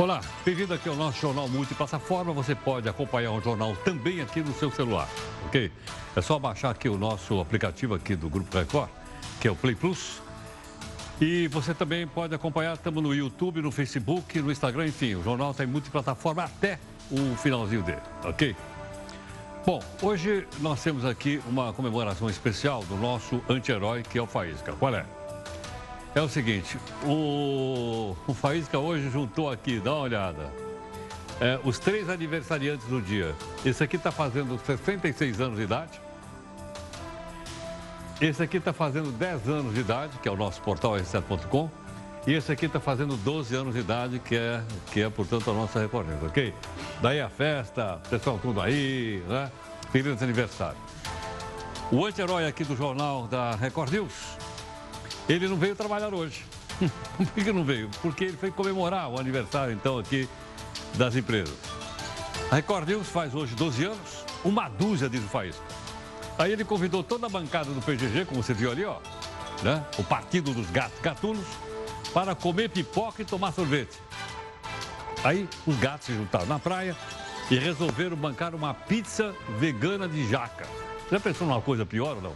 Olá, bem-vindo aqui ao nosso Jornal Multiplataforma. Você pode acompanhar o jornal também aqui no seu celular, ok? É só baixar aqui o nosso aplicativo aqui do Grupo Record, que é o Play Plus. E você também pode acompanhar, estamos no YouTube, no Facebook, no Instagram, enfim, o jornal está em multiplataforma até o finalzinho dele, ok? Bom, hoje nós temos aqui uma comemoração especial do nosso anti-herói, que é o Faísca. Qual é? É o seguinte, o, o Faísca hoje juntou aqui, dá uma olhada, é, os três aniversariantes do dia. Esse aqui está fazendo 66 anos de idade. Esse aqui está fazendo 10 anos de idade, que é o nosso portal r7.com. E esse aqui está fazendo 12 anos de idade, que é, que é portanto, a nossa recorrência, ok? Daí a festa, pessoal tudo aí, né? Feliz aniversário. O anti-herói aqui do jornal da Record News ele não veio trabalhar hoje. Por que não veio? Porque ele foi comemorar o aniversário, então, aqui das empresas. A Record News faz hoje 12 anos, uma dúzia de faísca. Aí ele convidou toda a bancada do PGG, como você viu ali, ó, né? o Partido dos Gatos Gatunos, para comer pipoca e tomar sorvete. Aí os gatos se juntaram na praia e resolveram bancar uma pizza vegana de jaca. Já pensou numa coisa pior ou não?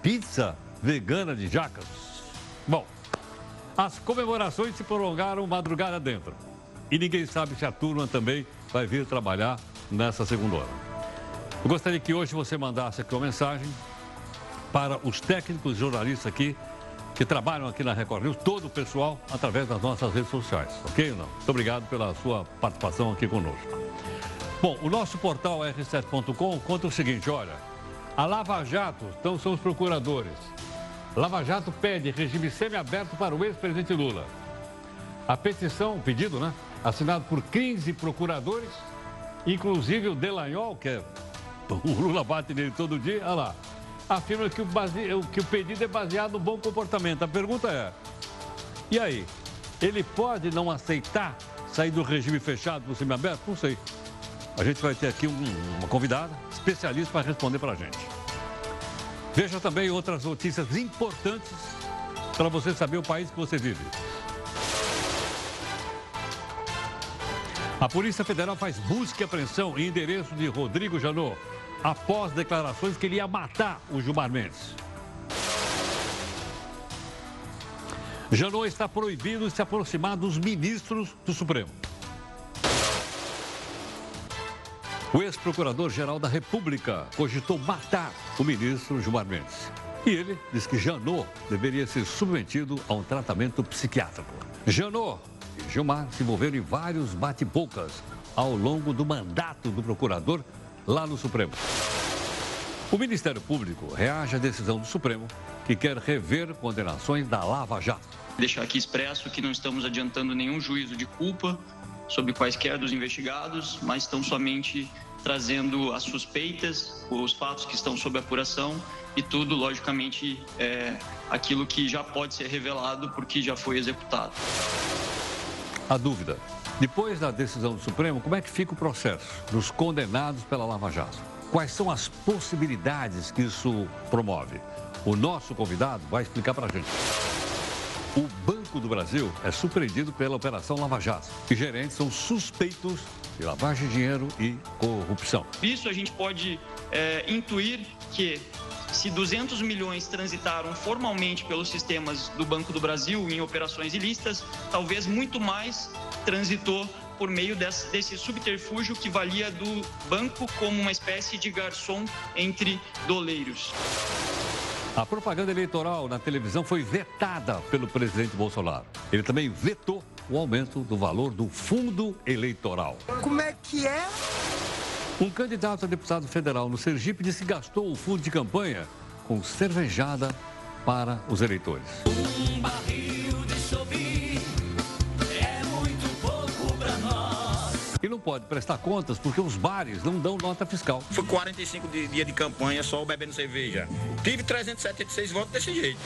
Pizza vegana de jacas? Bom, as comemorações se prolongaram madrugada dentro. E ninguém sabe se a turma também vai vir trabalhar nessa segunda hora. Eu gostaria que hoje você mandasse aqui uma mensagem para os técnicos jornalistas aqui que trabalham aqui na Record News, todo o pessoal, através das nossas redes sociais, ok ou não? Muito obrigado pela sua participação aqui conosco. Bom, o nosso portal r7.com conta o seguinte, olha, a Lava Jato, então são os procuradores, Lava Jato pede regime semiaberto para o ex-presidente Lula. A petição, pedido, né? Assinado por 15 procuradores, inclusive o Delanhol, que é, o Lula bate nele todo dia, olha lá, afirma que o, base, que o pedido é baseado no bom comportamento. A pergunta é: e aí? Ele pode não aceitar sair do regime fechado para o semiaberto? Não sei. A gente vai ter aqui um, uma convidada especialista para responder para a gente. Veja também outras notícias importantes para você saber o país que você vive. A Polícia Federal faz busca e apreensão em endereço de Rodrigo Janot após declarações que ele ia matar o Gilmar Mendes. Janot está proibido de se aproximar dos ministros do Supremo. O ex-procurador-geral da República cogitou matar o ministro Gilmar Mendes. E ele diz que Janot deveria ser submetido a um tratamento psiquiátrico. Janot e Gilmar se envolveram em vários bate-bocas ao longo do mandato do procurador lá no Supremo. O Ministério Público reage à decisão do Supremo, que quer rever condenações da Lava Jato. Deixar aqui expresso que não estamos adiantando nenhum juízo de culpa sobre quaisquer dos investigados, mas estão somente trazendo as suspeitas, os fatos que estão sob apuração e tudo, logicamente, é, aquilo que já pode ser revelado porque já foi executado. A dúvida. Depois da decisão do Supremo, como é que fica o processo dos condenados pela Lava Jato? Quais são as possibilidades que isso promove? O nosso convidado vai explicar para a gente. O Banco do Brasil é surpreendido pela Operação Lava Jato e gerentes são suspeitos de lavagem de dinheiro e corrupção. Isso a gente pode é, intuir que se 200 milhões transitaram formalmente pelos sistemas do Banco do Brasil em operações ilícitas, talvez muito mais transitou por meio desse, desse, subterfúgio que valia do banco como uma espécie de garçom entre doleiros. A propaganda eleitoral na televisão foi vetada pelo presidente Bolsonaro. Ele também vetou o aumento do valor do fundo eleitoral. Como é que é? Um candidato a deputado federal no Sergipe disse que gastou o fundo de campanha com cervejada para os eleitores. Um E não pode prestar contas porque os bares não dão nota fiscal. Foi 45 dias de campanha só bebendo cerveja. Tive 376 votos desse jeito.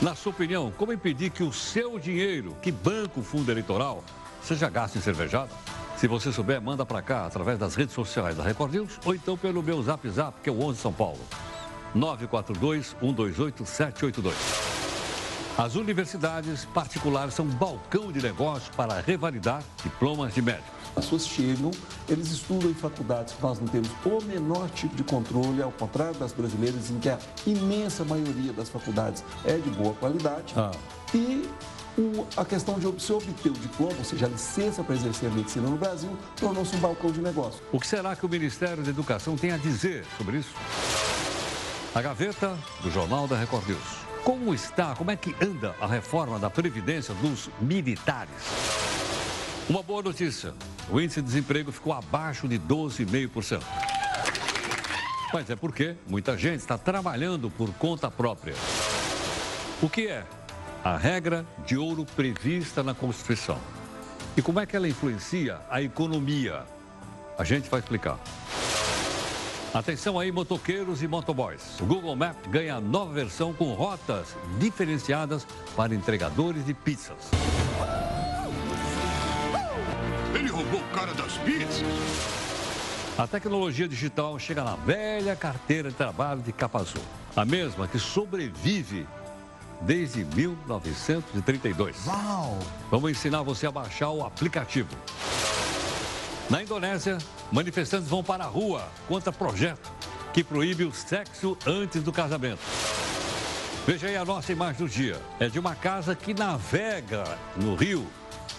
Na sua opinião, como impedir que o seu dinheiro, que banca o fundo eleitoral, seja gasto em cervejada? Se você souber, manda para cá através das redes sociais da Record News ou então pelo meu Zap Zap, que é o 11 São Paulo. 942 128 782. As universidades particulares são um balcão de negócio para revalidar diplomas de médicos. As pessoas chegam, eles estudam em faculdades que nós não temos o menor tipo de controle, ao contrário das brasileiras, em que a imensa maioria das faculdades é de boa qualidade. Ah. E o, a questão de se obter o diploma, ou seja, a licença para exercer a medicina no Brasil, tornou-se um balcão de negócio. O que será que o Ministério da Educação tem a dizer sobre isso? A gaveta do Jornal da Record News. Como está, como é que anda a reforma da Previdência dos militares? Uma boa notícia: o índice de desemprego ficou abaixo de 12,5%. Mas é porque muita gente está trabalhando por conta própria. O que é a regra de ouro prevista na Constituição? E como é que ela influencia a economia? A gente vai explicar. Atenção aí, motoqueiros e motoboys. O Google Maps ganha nova versão com rotas diferenciadas para entregadores de pizzas. Cara das pizzas. A tecnologia digital chega na velha carteira de trabalho de capa azul. A mesma que sobrevive desde 1932. Uau! Vamos ensinar você a baixar o aplicativo. Na Indonésia, manifestantes vão para a rua contra projeto que proíbe o sexo antes do casamento. Veja aí a nossa imagem do dia. É de uma casa que navega no rio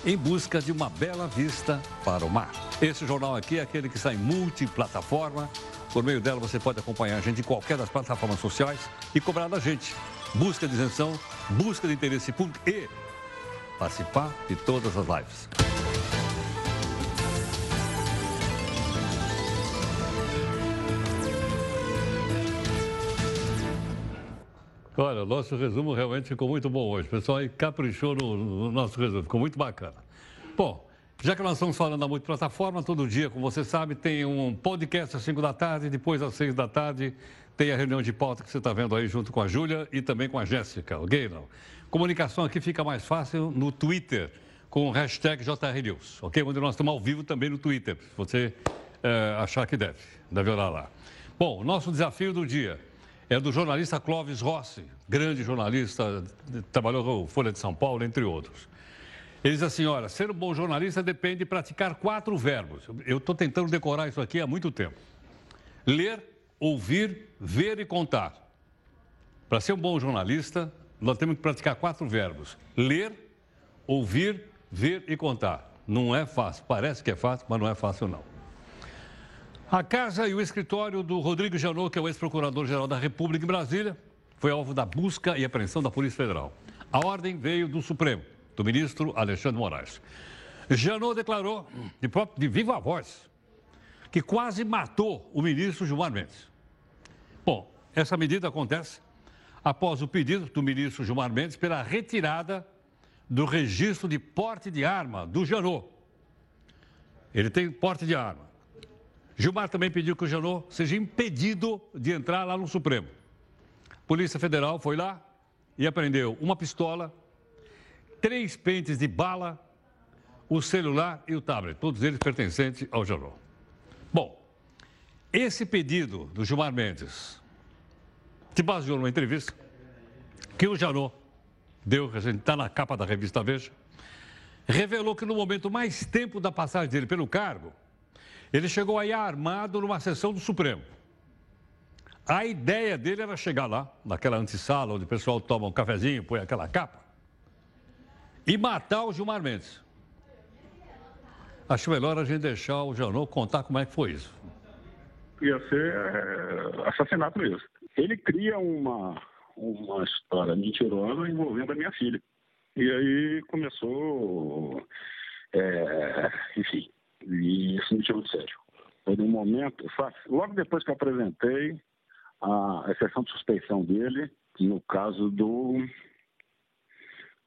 em busca de uma bela vista para o mar. Esse jornal aqui é aquele que sai multiplataforma. Por meio dela você pode acompanhar a gente em qualquer das plataformas sociais e cobrar da gente. Busca de isenção, busca de interesse público e participar de todas as lives. Olha, o nosso resumo realmente ficou muito bom hoje. O pessoal aí caprichou no, no nosso resumo, ficou muito bacana. Bom, já que nós estamos falando da multiplataforma, todo dia, como você sabe, tem um podcast às 5 da tarde, depois às 6 da tarde tem a reunião de pauta que você está vendo aí junto com a Júlia e também com a Jéssica, ok? Não? Comunicação aqui fica mais fácil no Twitter, com o hashtag JRNews, ok? Onde nós estamos ao vivo também no Twitter, se você é, achar que deve, deve olhar lá. Bom, nosso desafio do dia é do jornalista Clóvis Rossi, grande jornalista, trabalhou com Folha de São Paulo, entre outros. Ele diz assim: olha, ser um bom jornalista depende de praticar quatro verbos. Eu estou tentando decorar isso aqui há muito tempo: ler, ouvir, ver e contar. Para ser um bom jornalista, nós temos que praticar quatro verbos: ler, ouvir, ver e contar. Não é fácil, parece que é fácil, mas não é fácil não. A casa e o escritório do Rodrigo Janot, que é o ex-procurador-geral da República em Brasília, foi alvo da busca e apreensão da Polícia Federal. A ordem veio do Supremo, do ministro Alexandre Moraes. Janot declarou, de, próprio, de viva voz, que quase matou o ministro Gilmar Mendes. Bom, essa medida acontece após o pedido do ministro Gilmar Mendes pela retirada do registro de porte de arma do Janot. Ele tem porte de arma. Gilmar também pediu que o Janot seja impedido de entrar lá no Supremo. Polícia Federal foi lá e apreendeu uma pistola, três pentes de bala, o celular e o tablet, todos eles pertencentes ao Janot. Bom, esse pedido do Gilmar Mendes se baseou numa entrevista que o Janot deu, que a gente está na capa da revista Veja, revelou que no momento mais tempo da passagem dele pelo cargo, ele chegou aí armado numa sessão do Supremo. A ideia dele era chegar lá, naquela antessala onde o pessoal toma um cafezinho, põe aquela capa, e matar o Gilmar Mendes. Acho melhor a gente deixar o Janot contar como é que foi isso. Ia ser é, assassinato mesmo. Ele cria uma, uma história mentirosa envolvendo a minha filha. E aí começou, é, enfim, e isso me tirou de sério. Foi num momento, logo depois que apresentei a exceção de suspeição dele, no caso do, não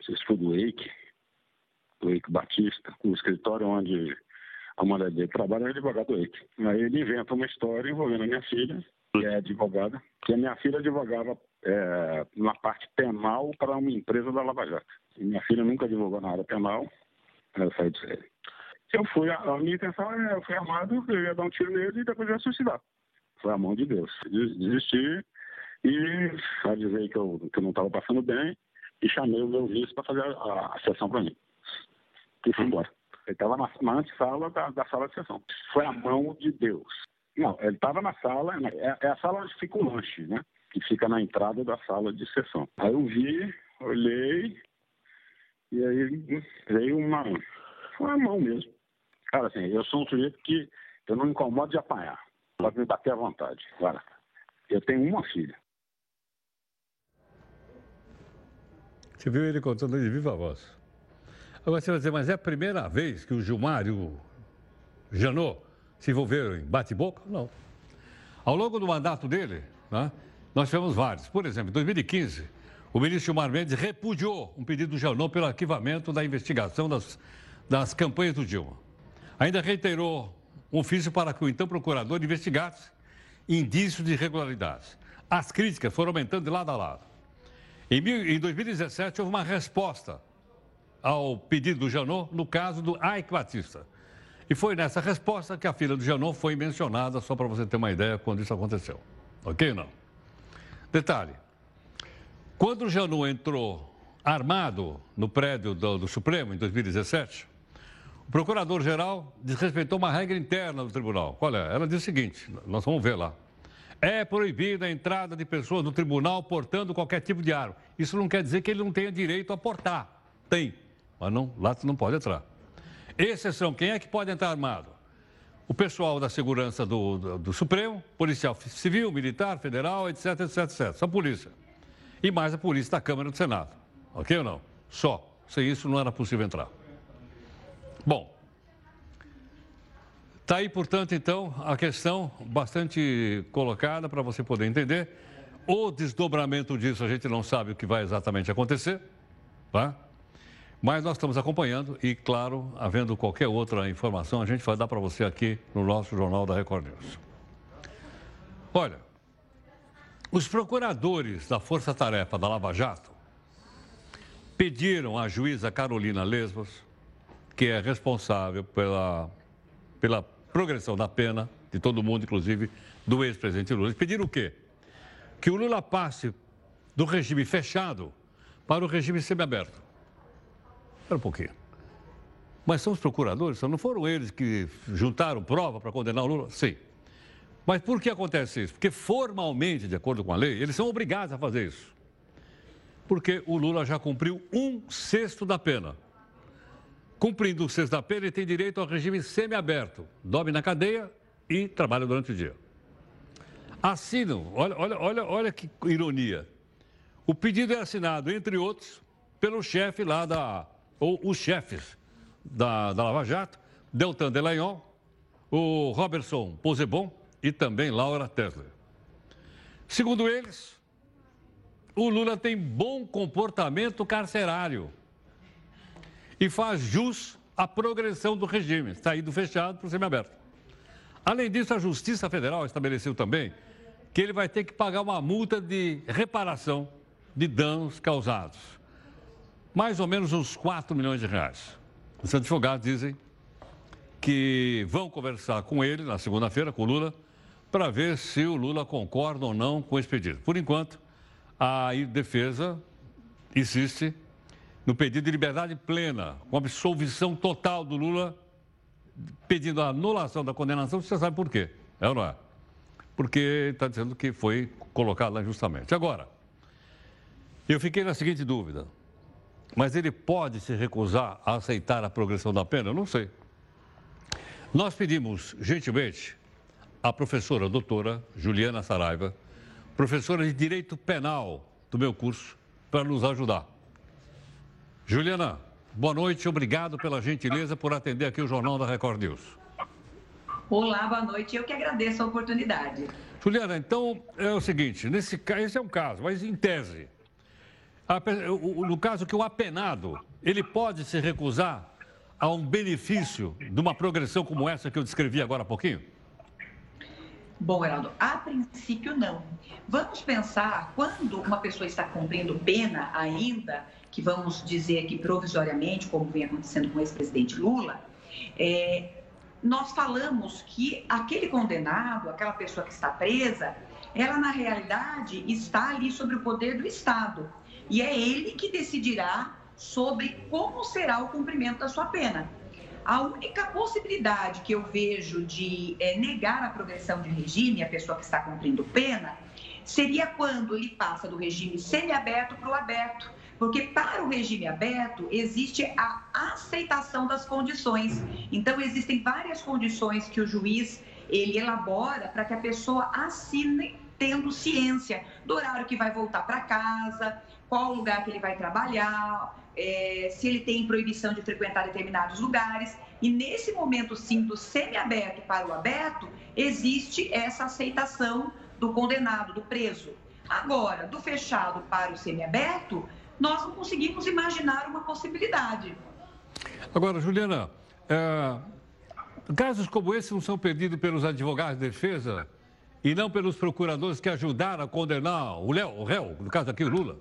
sei se foi do Eike, do Eike Batista, o escritório onde a mulher dele trabalha é advogado do Eike. Aí ele inventa uma história envolvendo a minha filha, que é advogada, que a minha filha advogava é, na parte penal para uma empresa da Lava Jato. E minha filha nunca advogou na área penal, ela saiu de série. Eu fui, a, minha intenção é, eu fui armado, eu ia dar um tiro nele e depois ia suicidar. Foi a mão de Deus. Desisti e a dizer que eu, que eu não estava passando bem, e chamei o meu vice para fazer a, a sessão para mim. E fui embora. Ele estava na, na antessala da, da sala de sessão. Foi a mão de Deus. Não, ele estava na sala, é, é, a sala onde fica o lanche, né? Que fica na entrada da sala de sessão. Aí eu vi, olhei, e aí veio uma. Foi a mão mesmo. Cara, assim, eu sou um sujeito que eu não me incomodo de apanhar. Pode me bater à vontade. Agora, eu tenho uma filha. Você viu ele contando de viva voz. Agora você vai dizer, mas é a primeira vez que o Gilmar e o Janot se envolveram em bate-boca? Não. Ao longo do mandato dele, né, nós tivemos vários. Por exemplo, em 2015, o ministro Gilmar Mendes repudiou um pedido do Janot pelo arquivamento da investigação das, das campanhas do Dilma. Ainda reiterou um ofício para que o então procurador investigasse indícios de irregularidades. As críticas foram aumentando de lado a lado. Em 2017, houve uma resposta ao pedido do Janot no caso do Ike Batista. E foi nessa resposta que a filha do Janot foi mencionada, só para você ter uma ideia quando isso aconteceu. Ok ou não? Detalhe: quando o Janot entrou armado no prédio do, do Supremo em 2017, o procurador-geral desrespeitou uma regra interna do tribunal. Qual é? Ela diz o seguinte: nós vamos ver lá. É proibida a entrada de pessoas no tribunal portando qualquer tipo de arma. Isso não quer dizer que ele não tenha direito a portar. Tem, mas não, lá não pode entrar. Exceção, quem é que pode entrar armado? O pessoal da segurança do, do, do Supremo, policial civil, militar, federal, etc, etc, etc. Só a polícia. E mais a polícia da Câmara do Senado. Ok ou não? Só. Sem isso não era possível entrar. Bom, Está aí, portanto, então, a questão bastante colocada para você poder entender. O desdobramento disso a gente não sabe o que vai exatamente acontecer, tá? Mas nós estamos acompanhando e, claro, havendo qualquer outra informação, a gente vai dar para você aqui no nosso Jornal da Record News. Olha, os procuradores da Força Tarefa da Lava Jato pediram à juíza Carolina Lesbos, que é responsável pela pela progressão da pena de todo mundo, inclusive do ex-presidente Lula. Eles pediram o quê? Que o Lula passe do regime fechado para o regime semiaberto. Espera um pouquinho. Mas são os procuradores, não foram eles que juntaram prova para condenar o Lula? Sim. Mas por que acontece isso? Porque formalmente, de acordo com a lei, eles são obrigados a fazer isso. Porque o Lula já cumpriu um sexto da pena. Cumprindo o sexta-feira, ele tem direito ao regime semiaberto. Dorme na cadeia e trabalha durante o dia. Assinam, olha, olha, olha, olha que ironia. O pedido é assinado, entre outros, pelo chefe lá da. ou os chefes da, da Lava Jato, Deltan Delagnol, o Robertson Posebon e também Laura Tesler. Segundo eles, o Lula tem bom comportamento carcerário e faz jus à progressão do regime, sair do fechado para o semiaberto. Além disso, a Justiça Federal estabeleceu também que ele vai ter que pagar uma multa de reparação de danos causados. Mais ou menos uns 4 milhões de reais. Os advogados dizem que vão conversar com ele na segunda-feira, com o Lula, para ver se o Lula concorda ou não com esse pedido. Por enquanto, a defesa insiste no pedido de liberdade plena, com absolvição total do Lula, pedindo a anulação da condenação, você sabe por quê, é ou não é? Porque está dizendo que foi colocado lá injustamente. Agora, eu fiquei na seguinte dúvida, mas ele pode se recusar a aceitar a progressão da pena? Eu não sei. Nós pedimos, gentilmente, à professora doutora Juliana Saraiva, professora de Direito Penal do meu curso, para nos ajudar. Juliana, boa noite, obrigado pela gentileza por atender aqui o Jornal da Record News. Olá, boa noite, eu que agradeço a oportunidade. Juliana, então é o seguinte, nesse, esse é um caso, mas em tese, a, no caso que o apenado, ele pode se recusar a um benefício de uma progressão como essa que eu descrevi agora há pouquinho? Bom, Heraldo, a princípio não. Vamos pensar quando uma pessoa está cumprindo pena ainda que vamos dizer aqui provisoriamente, como vem acontecendo com o ex-presidente Lula, é, nós falamos que aquele condenado, aquela pessoa que está presa, ela na realidade está ali sobre o poder do Estado. e é ele que decidirá sobre como será o cumprimento da sua pena. A única possibilidade que eu vejo de é, negar a progressão de regime, a pessoa que está cumprindo pena, seria quando ele passa do regime semiaberto para o aberto. Porque para o regime aberto existe a aceitação das condições. Então existem várias condições que o juiz ele elabora para que a pessoa assine tendo ciência do horário que vai voltar para casa, qual lugar que ele vai trabalhar, é, se ele tem proibição de frequentar determinados lugares. E nesse momento, sim, do semiaberto para o aberto, existe essa aceitação do condenado, do preso. Agora, do fechado para o semiaberto, nós não conseguimos imaginar uma possibilidade. Agora, Juliana, é, casos como esse não são pedidos pelos advogados de defesa e não pelos procuradores que ajudaram a condenar o, Léo, o réu, no caso aqui o Lula?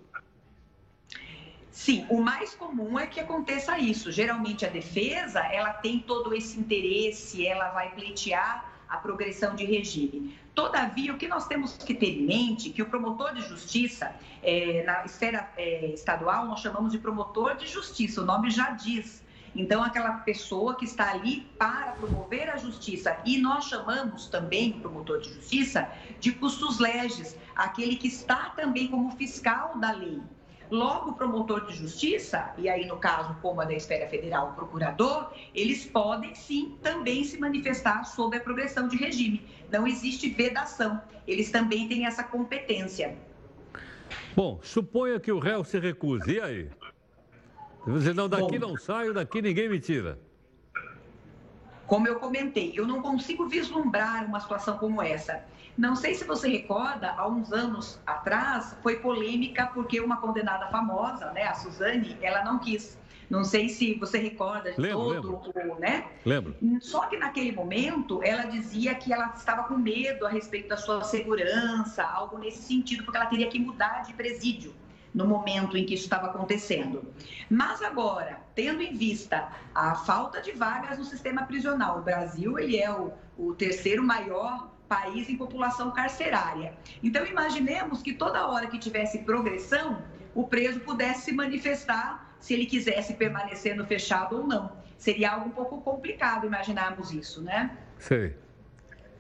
Sim, o mais comum é que aconteça isso. Geralmente a defesa, ela tem todo esse interesse, ela vai pleitear a progressão de regime. Todavia, o que nós temos que ter em mente é que o promotor de justiça, é, na esfera é, estadual, nós chamamos de promotor de justiça, o nome já diz. Então, aquela pessoa que está ali para promover a justiça. E nós chamamos também o promotor de justiça de custos leges, aquele que está também como fiscal da lei. Logo, o promotor de justiça, e aí no caso, como a da esfera federal, o procurador, eles podem sim também se manifestar sobre a progressão de regime. Não existe vedação, eles também têm essa competência. Bom, suponha que o réu se recuse, e aí? Você não, daqui Bom, não saio, daqui ninguém me tira. Como eu comentei, eu não consigo vislumbrar uma situação como essa. Não sei se você recorda, há uns anos atrás, foi polêmica porque uma condenada famosa, né, a Suzane, ela não quis. Não sei se você recorda de lembro, todo, lembro. né? Lembro. Só que naquele momento ela dizia que ela estava com medo a respeito da sua segurança, algo nesse sentido, porque ela teria que mudar de presídio no momento em que isso estava acontecendo. Mas agora, tendo em vista a falta de vagas no sistema prisional, o Brasil ele é o, o terceiro maior país em população carcerária. Então, imaginemos que toda hora que tivesse progressão, o preso pudesse se manifestar se ele quisesse permanecer no fechado ou não. Seria algo um pouco complicado imaginarmos isso, né? Sei.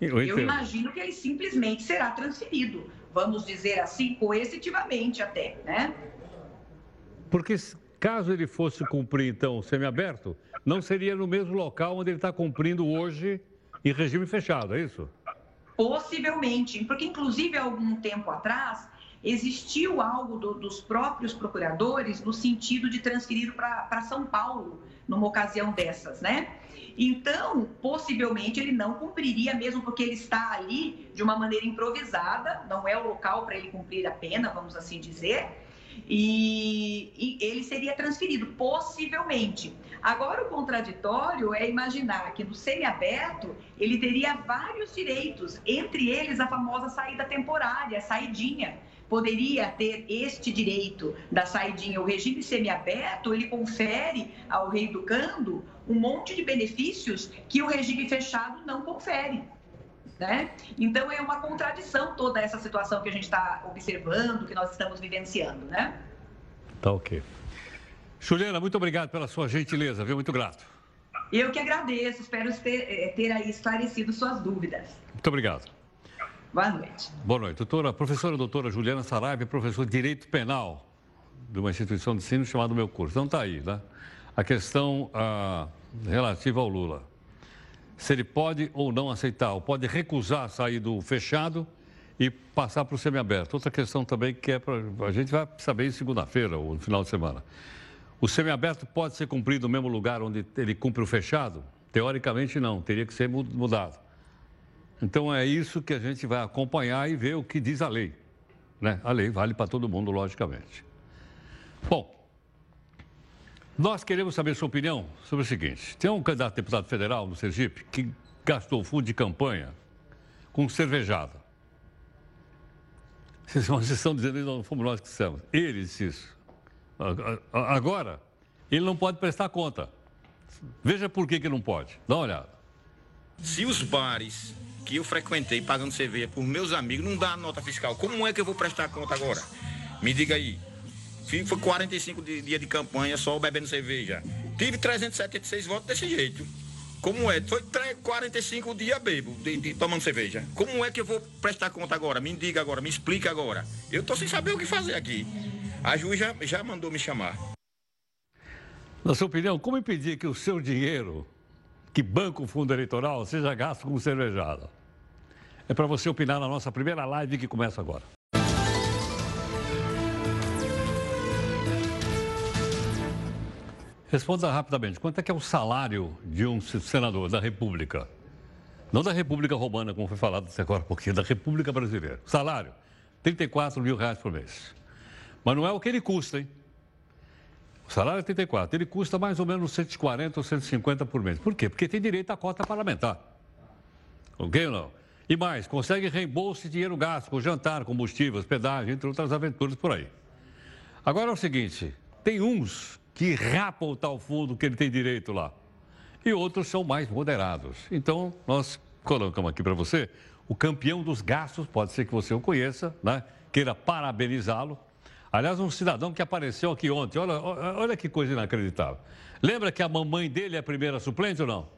Eu, Eu imagino que ele simplesmente será transferido, vamos dizer assim, coercitivamente até, né? Porque caso ele fosse cumprir, então, semiaberto, não seria no mesmo local onde ele está cumprindo hoje em regime fechado, é isso? Possivelmente, porque inclusive há algum tempo atrás existiu algo do, dos próprios procuradores no sentido de transferir para São Paulo numa ocasião dessas, né? Então, possivelmente ele não cumpriria, mesmo porque ele está ali de uma maneira improvisada, não é o local para ele cumprir a pena, vamos assim dizer, e, e, ele seria transferido, possivelmente. Agora, o contraditório é imaginar que no semiaberto ele teria vários direitos, entre eles a famosa saída temporária, a saidinha. Poderia ter este direito da saidinha. O regime semiaberto, ele confere ao reeducando um monte de benefícios que o regime fechado não confere. Né? Então é uma contradição toda essa situação que a gente está observando, que nós estamos vivenciando, né? Tá ok. Juliana, muito obrigado pela sua gentileza, viu? Muito grato. Eu que agradeço, espero ter, eh, ter aí esclarecido suas dúvidas. Muito obrigado. Boa noite. Boa noite. Doutora, professora doutora Juliana Saraiva, professora de Direito Penal de uma instituição de ensino chamada Meu Curso. Então tá aí, né? A questão ah, relativa ao Lula se ele pode ou não aceitar, ou pode recusar sair do fechado e passar para o semiaberto. Outra questão também que é para. A gente vai saber em segunda-feira ou no final de semana. O semiaberto pode ser cumprido no mesmo lugar onde ele cumpre o fechado? Teoricamente, não, teria que ser mudado. Então é isso que a gente vai acompanhar e ver o que diz a lei. Né? A lei vale para todo mundo, logicamente. Bom, nós queremos saber sua opinião sobre o seguinte: tem um candidato a deputado federal no Sergipe que gastou fundo de campanha com cervejada. Vocês estão dizendo não fomos nós que dissemos. Ele disse isso. Agora, ele não pode prestar conta. Veja por que, que não pode. Dá uma olhada. Se os bares que eu frequentei pagando cerveja por meus amigos não dá nota fiscal, como é que eu vou prestar conta agora? Me diga aí. Foi 45 dias de, de campanha só bebendo cerveja. Tive 376 votos desse jeito. Como é? Foi 45 dias bebo, de, de, tomando cerveja. Como é que eu vou prestar conta agora? Me diga agora, me explica agora. Eu tô sem saber o que fazer aqui. A juiz já, já mandou me chamar. Na sua opinião, como impedir que o seu dinheiro, que banca o fundo eleitoral, seja gasto com cervejada? É para você opinar na nossa primeira live que começa agora. Responda rapidamente. Quanto é que é o salário de um senador da República? Não da República Romana, como foi falado agora um pouquinho, da República Brasileira. Salário, 34 mil reais por mês. Mas não é o que ele custa, hein? O salário é 34. Ele custa mais ou menos 140 ou 150 por mês. Por quê? Porque tem direito à cota parlamentar. Ok ou não? E mais, consegue reembolso de dinheiro gasto com jantar, combustível, hospedagem, entre outras aventuras por aí. Agora é o seguinte, tem uns que rapam o tal fundo que ele tem direito lá. E outros são mais moderados. Então, nós colocamos aqui para você o campeão dos gastos, pode ser que você o conheça, né? queira parabenizá-lo. Aliás, um cidadão que apareceu aqui ontem, olha, olha que coisa inacreditável. Lembra que a mamãe dele é a primeira suplente ou não?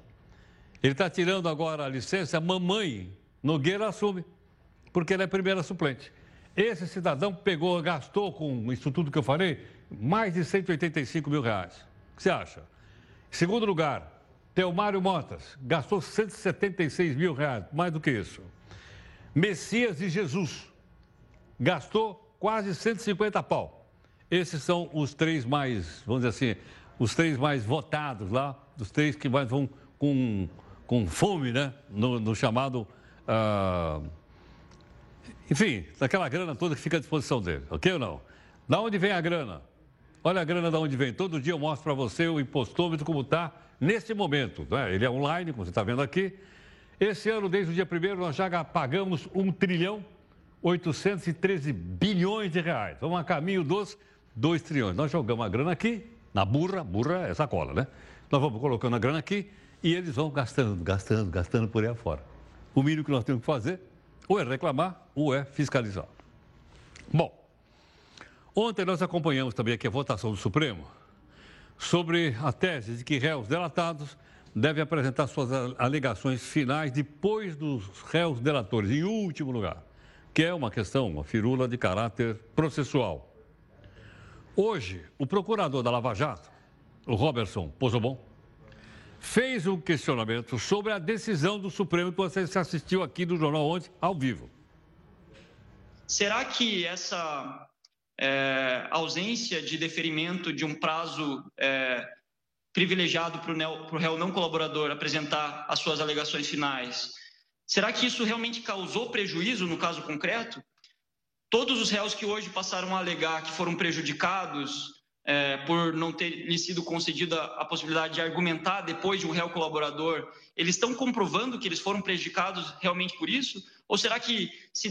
Ele está tirando agora a licença, a mamãe Nogueira assume, porque ela é a primeira suplente. Esse cidadão pegou, gastou com isso tudo que eu falei, mais de 185 mil reais. O que você acha? Segundo lugar, Teomário Motas, gastou 176 mil reais, mais do que isso. Messias e Jesus, gastou quase 150 pau. Esses são os três mais, vamos dizer assim, os três mais votados lá, os três que mais vão com, com fome, né? No, no chamado. Uh, enfim, daquela grana toda que fica à disposição dele, ok ou não? Da onde vem a grana? Olha a grana de onde vem. Todo dia eu mostro para você o impostômetro como está nesse momento. Né? Ele é online, como você está vendo aqui. Esse ano, desde o dia 1 nós já pagamos 1 trilhão 813 bilhões de reais. Vamos a caminho dos 2 trilhões. Nós jogamos a grana aqui, na burra, burra é sacola, né? Nós vamos colocando a grana aqui e eles vão gastando, gastando, gastando por aí afora. O mínimo que nós temos que fazer ou é reclamar ou é fiscalizar. Bom, Ontem nós acompanhamos também aqui a votação do Supremo sobre a tese de que réus delatados devem apresentar suas alegações finais depois dos réus delatores, em último lugar, que é uma questão, uma firula de caráter processual. Hoje, o procurador da Lava Jato, o Robertson Pozobon, fez um questionamento sobre a decisão do Supremo que você assistiu aqui no jornal ontem, ao vivo. Será que essa é, ausência de deferimento de um prazo é, privilegiado para o réu não colaborador apresentar as suas alegações finais, será que isso realmente causou prejuízo no caso concreto? Todos os réus que hoje passaram a alegar que foram prejudicados é, por não ter lhe sido concedida a possibilidade de argumentar depois de um réu colaborador, eles estão comprovando que eles foram prejudicados realmente por isso? Ou será que se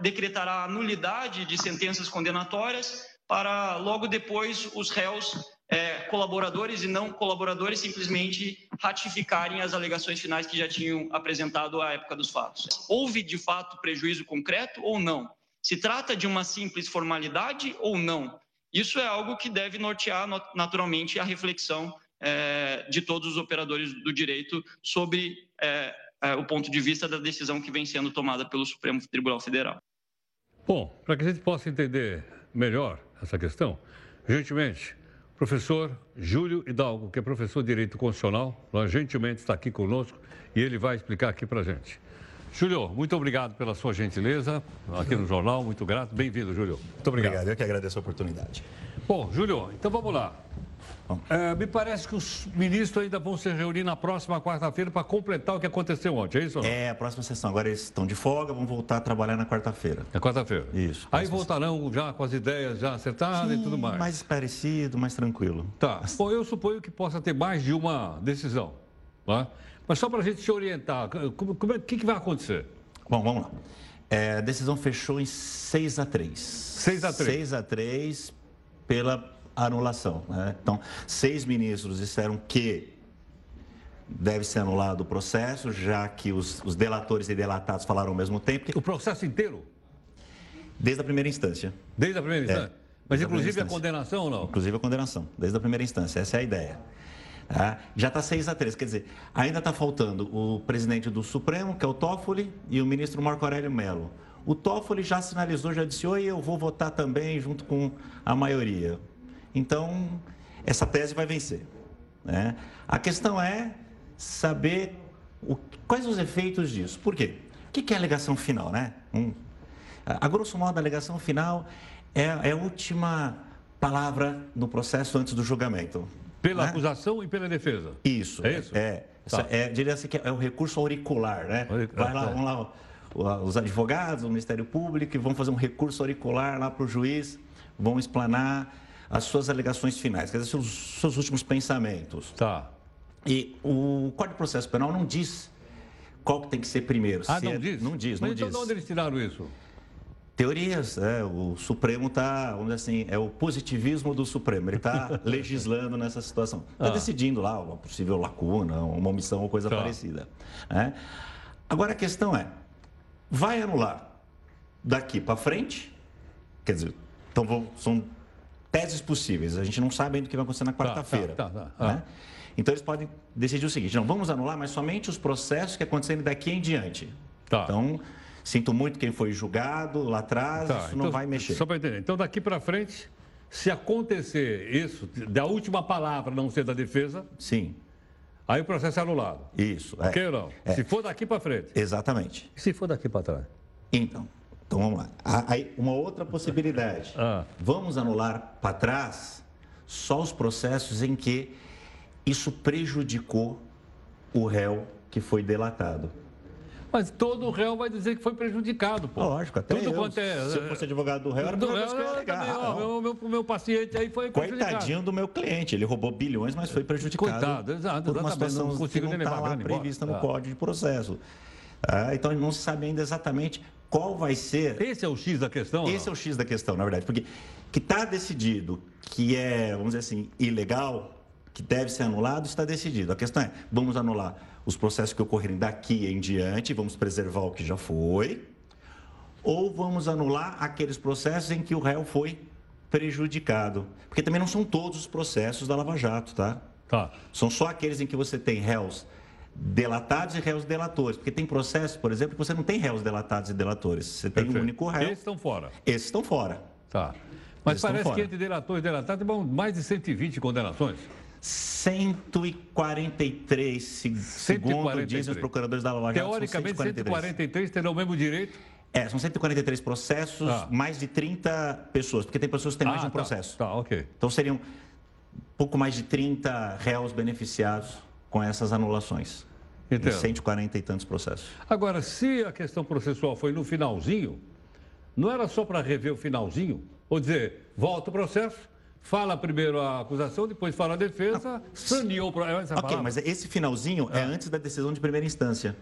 decretará a nulidade de sentenças condenatórias para logo depois os réus é, colaboradores e não colaboradores simplesmente ratificarem as alegações finais que já tinham apresentado à época dos fatos? Houve de fato prejuízo concreto ou não? Se trata de uma simples formalidade ou não? Isso é algo que deve nortear naturalmente a reflexão é, de todos os operadores do direito sobre é, é, o ponto de vista da decisão que vem sendo tomada pelo Supremo Tribunal Federal. Bom, para que a gente possa entender melhor essa questão, gentilmente, professor Júlio Hidalgo, que é professor de Direito Constitucional, gentilmente está aqui conosco e ele vai explicar aqui para a gente. Júlio, muito obrigado pela sua gentileza aqui no jornal, muito grato. Bem-vindo, Júlio. Muito obrigado. Obrigado, eu que agradeço a oportunidade. Bom, Júlio, então vamos lá. É, me parece que os ministros ainda vão se reunir na próxima quarta-feira para completar o que aconteceu ontem, é isso? É, a próxima sessão. Agora eles estão de folga, vão voltar a trabalhar na quarta-feira. Na quarta-feira? Isso. Aí voltarão já com as ideias já acertadas Sim, e tudo mais? mais parecido, mais tranquilo. Tá. Bom, eu suponho que possa ter mais de uma decisão, tá? Mas só para a gente se orientar, como, como é, o que, que vai acontecer? Bom, vamos lá. É, a decisão fechou em 6 a 3. 6 a 3. 6 a 3 pela anulação. Né? Então, seis ministros disseram que deve ser anulado o processo, já que os, os delatores e delatados falaram ao mesmo tempo. O processo inteiro? Desde a primeira instância. Desde a primeira instância? É. Mas inclusive a condenação ou não? Inclusive a condenação, desde a primeira instância. Essa é a ideia. Tá? Já está 6 a 3, quer dizer, ainda está faltando o presidente do Supremo, que é o Toffoli, e o ministro Marco Aurélio Mello. O Toffoli já sinalizou, já disse, oi, eu vou votar também junto com a maioria. Então, essa tese vai vencer. Né? A questão é saber o, quais os efeitos disso. Por quê? O que é a alegação final, né? Um, a, a grosso modo, a alegação final é, é a última palavra no processo antes do julgamento. Pela né? acusação e pela defesa. Isso. É isso? É. Tá. é diria assim que é o recurso auricular, né? Vai lá, vamos lá, os advogados, o Ministério Público, vão fazer um recurso auricular lá para o juiz, vão explanar as suas alegações finais, quer dizer, seus, seus últimos pensamentos. Tá. E o Código de Processo Penal não diz qual que tem que ser primeiro. Ah, não é... diz? Não diz, Mas não então diz. de onde eles tiraram isso? Teorias, é, o Supremo está, vamos dizer assim, é o positivismo do Supremo, ele está legislando nessa situação. Está ah. decidindo lá uma possível lacuna, uma omissão ou coisa tá. parecida. Né? Agora a questão é, vai anular daqui para frente? Quer dizer, então vão, são teses possíveis, a gente não sabe ainda o que vai acontecer na tá, quarta-feira. Tá, tá, tá, né? Então eles podem decidir o seguinte, não, vamos anular, mas somente os processos que acontecerem daqui em diante. Tá. Então Sinto muito quem foi julgado lá atrás, tá, isso então, não vai mexer. Só para entender. Então, daqui para frente, se acontecer isso, da última palavra não ser da defesa. Sim. Aí o processo é anulado. Isso. É. Ok ou não? É. Se for daqui para frente. Exatamente. E se for daqui para trás? Então, então vamos lá. Aí, uma outra possibilidade. ah. Vamos anular para trás só os processos em que isso prejudicou o réu que foi delatado. Mas todo réu vai dizer que foi prejudicado, pô. Lógico, até Tudo eu, quanto é, se eu fosse advogado do réu, era do réu, que eu também, ó, meu, meu, meu paciente aí foi prejudicado. Coitadinho do meu cliente, ele roubou bilhões, mas foi prejudicado Coitado, exato, por uma situação não que não está lá prevista no ah. Código de Processo. Ah, então, não se sabe ainda exatamente qual vai ser... Esse é o X da questão? Esse não? é o X da questão, na verdade, porque que está decidido que é, vamos dizer assim, ilegal, que deve ser anulado, está decidido. A questão é, vamos anular os processos que ocorrerem daqui em diante, vamos preservar o que já foi, ou vamos anular aqueles processos em que o réu foi prejudicado. Porque também não são todos os processos da Lava Jato, tá? Tá. São só aqueles em que você tem réus delatados e réus delatores. Porque tem processos, por exemplo, que você não tem réus delatados e delatores. Você tem Perfeito. um único réu. Esses estão fora. Esses estão fora. Tá. Mas Esses parece que entre delatores e delatados, mais de 120 condenações. 143, segundo dizem os procuradores da Lava Jato. Teoricamente, 143. 143 terão o mesmo direito? É, são 143 processos, ah. mais de 30 pessoas, porque tem pessoas que têm mais de um tá. processo. Tá, ok. Então seriam pouco mais de 30 réus beneficiados com essas anulações. Entendo. Em 140 e tantos processos. Agora, se a questão processual foi no finalzinho, não era só para rever o finalzinho? Ou dizer, volta o processo, Fala primeiro a acusação, depois fala a defesa, saneou o problema. É ok, mas esse finalzinho é. é antes da decisão de primeira instância.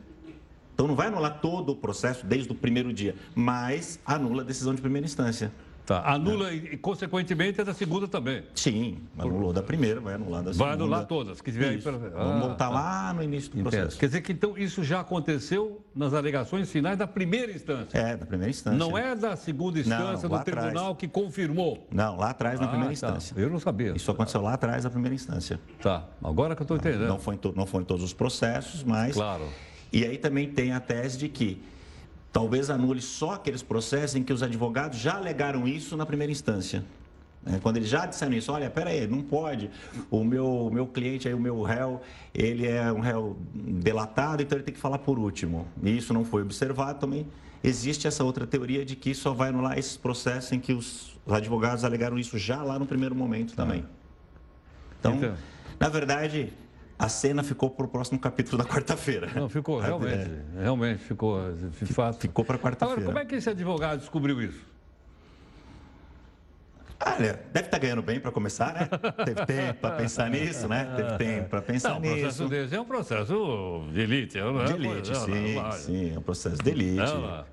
Então não vai anular todo o processo desde o primeiro dia, mas anula a decisão de primeira instância. Tá. Anula e, consequentemente, a da segunda também. Sim, anulou da primeira, vai anular da segunda. Vai anular todas, que tiver Isso. aí para... Ah, Vamos voltar tá. lá no início do Entendo. processo. Quer dizer que, então, isso já aconteceu nas alegações finais da primeira instância. É, da primeira instância. Não é da segunda instância não, do tribunal atrás. que confirmou. Não, lá atrás, na ah, primeira tá. instância. Eu não sabia. Isso aconteceu lá atrás, da primeira instância. Tá, agora que eu estou entendendo. Não, foi to... não foi em todos os processos, mas... Claro. E aí também tem a tese de que talvez anule só aqueles processos em que os advogados já alegaram isso na primeira instância. É, quando eles já disseram isso, olha, peraí, não pode, o meu, meu cliente, aí, o meu réu, ele é um réu delatado, então ele tem que falar por último. E isso não foi observado também. Existe essa outra teoria de que só vai anular esses processos em que os advogados alegaram isso já lá no primeiro momento também. Então, então na verdade, a cena ficou para o próximo capítulo da quarta-feira. Não, ficou, realmente. É. Realmente ficou, de fato. Ficou para quarta-feira. Agora, como é que esse advogado descobriu isso? Olha, deve estar tá ganhando bem para começar, né? Teve tempo para pensar nisso, né? Teve tempo para pensar não, nisso. O processo desse é um processo de elite. Não é de elite, não, sim, não, sim. É um processo de elite.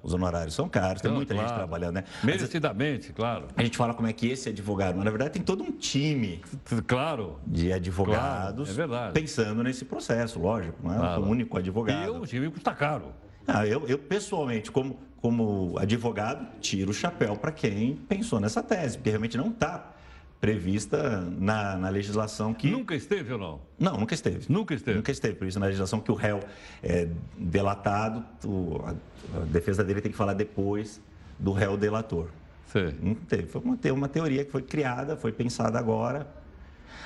Os honorários são caros, tem muita claro. gente trabalhando, né? Merecidamente, claro. A gente fala como é que esse advogado, mas na verdade tem todo um time. Claro. De advogados claro, é verdade. pensando nesse processo, lógico. Não é claro. o único advogado. E o time custa caro. Ah, eu, eu, pessoalmente, como, como advogado, tiro o chapéu para quem pensou nessa tese, porque realmente não está prevista na, na, legislação que. Nunca esteve ou não? Não, nunca esteve. Nunca esteve. Nunca esteve previsto na legislação que o réu é delatado, o, a, a, defesa dele tem que falar depois do réu delator. Sim. Não teve. Foi uma, uma teoria que foi criada, foi pensada agora.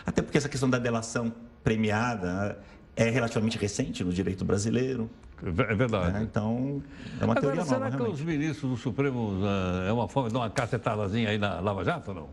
Até porque essa questão da delação premiada é relativamente recente no direito brasileiro. É verdade. É, então, é uma Agora, teoria será nova, que realmente. os ministros do Supremo uh, é uma forma de dar uma cacetadazinha aí na Lava Jato ou não?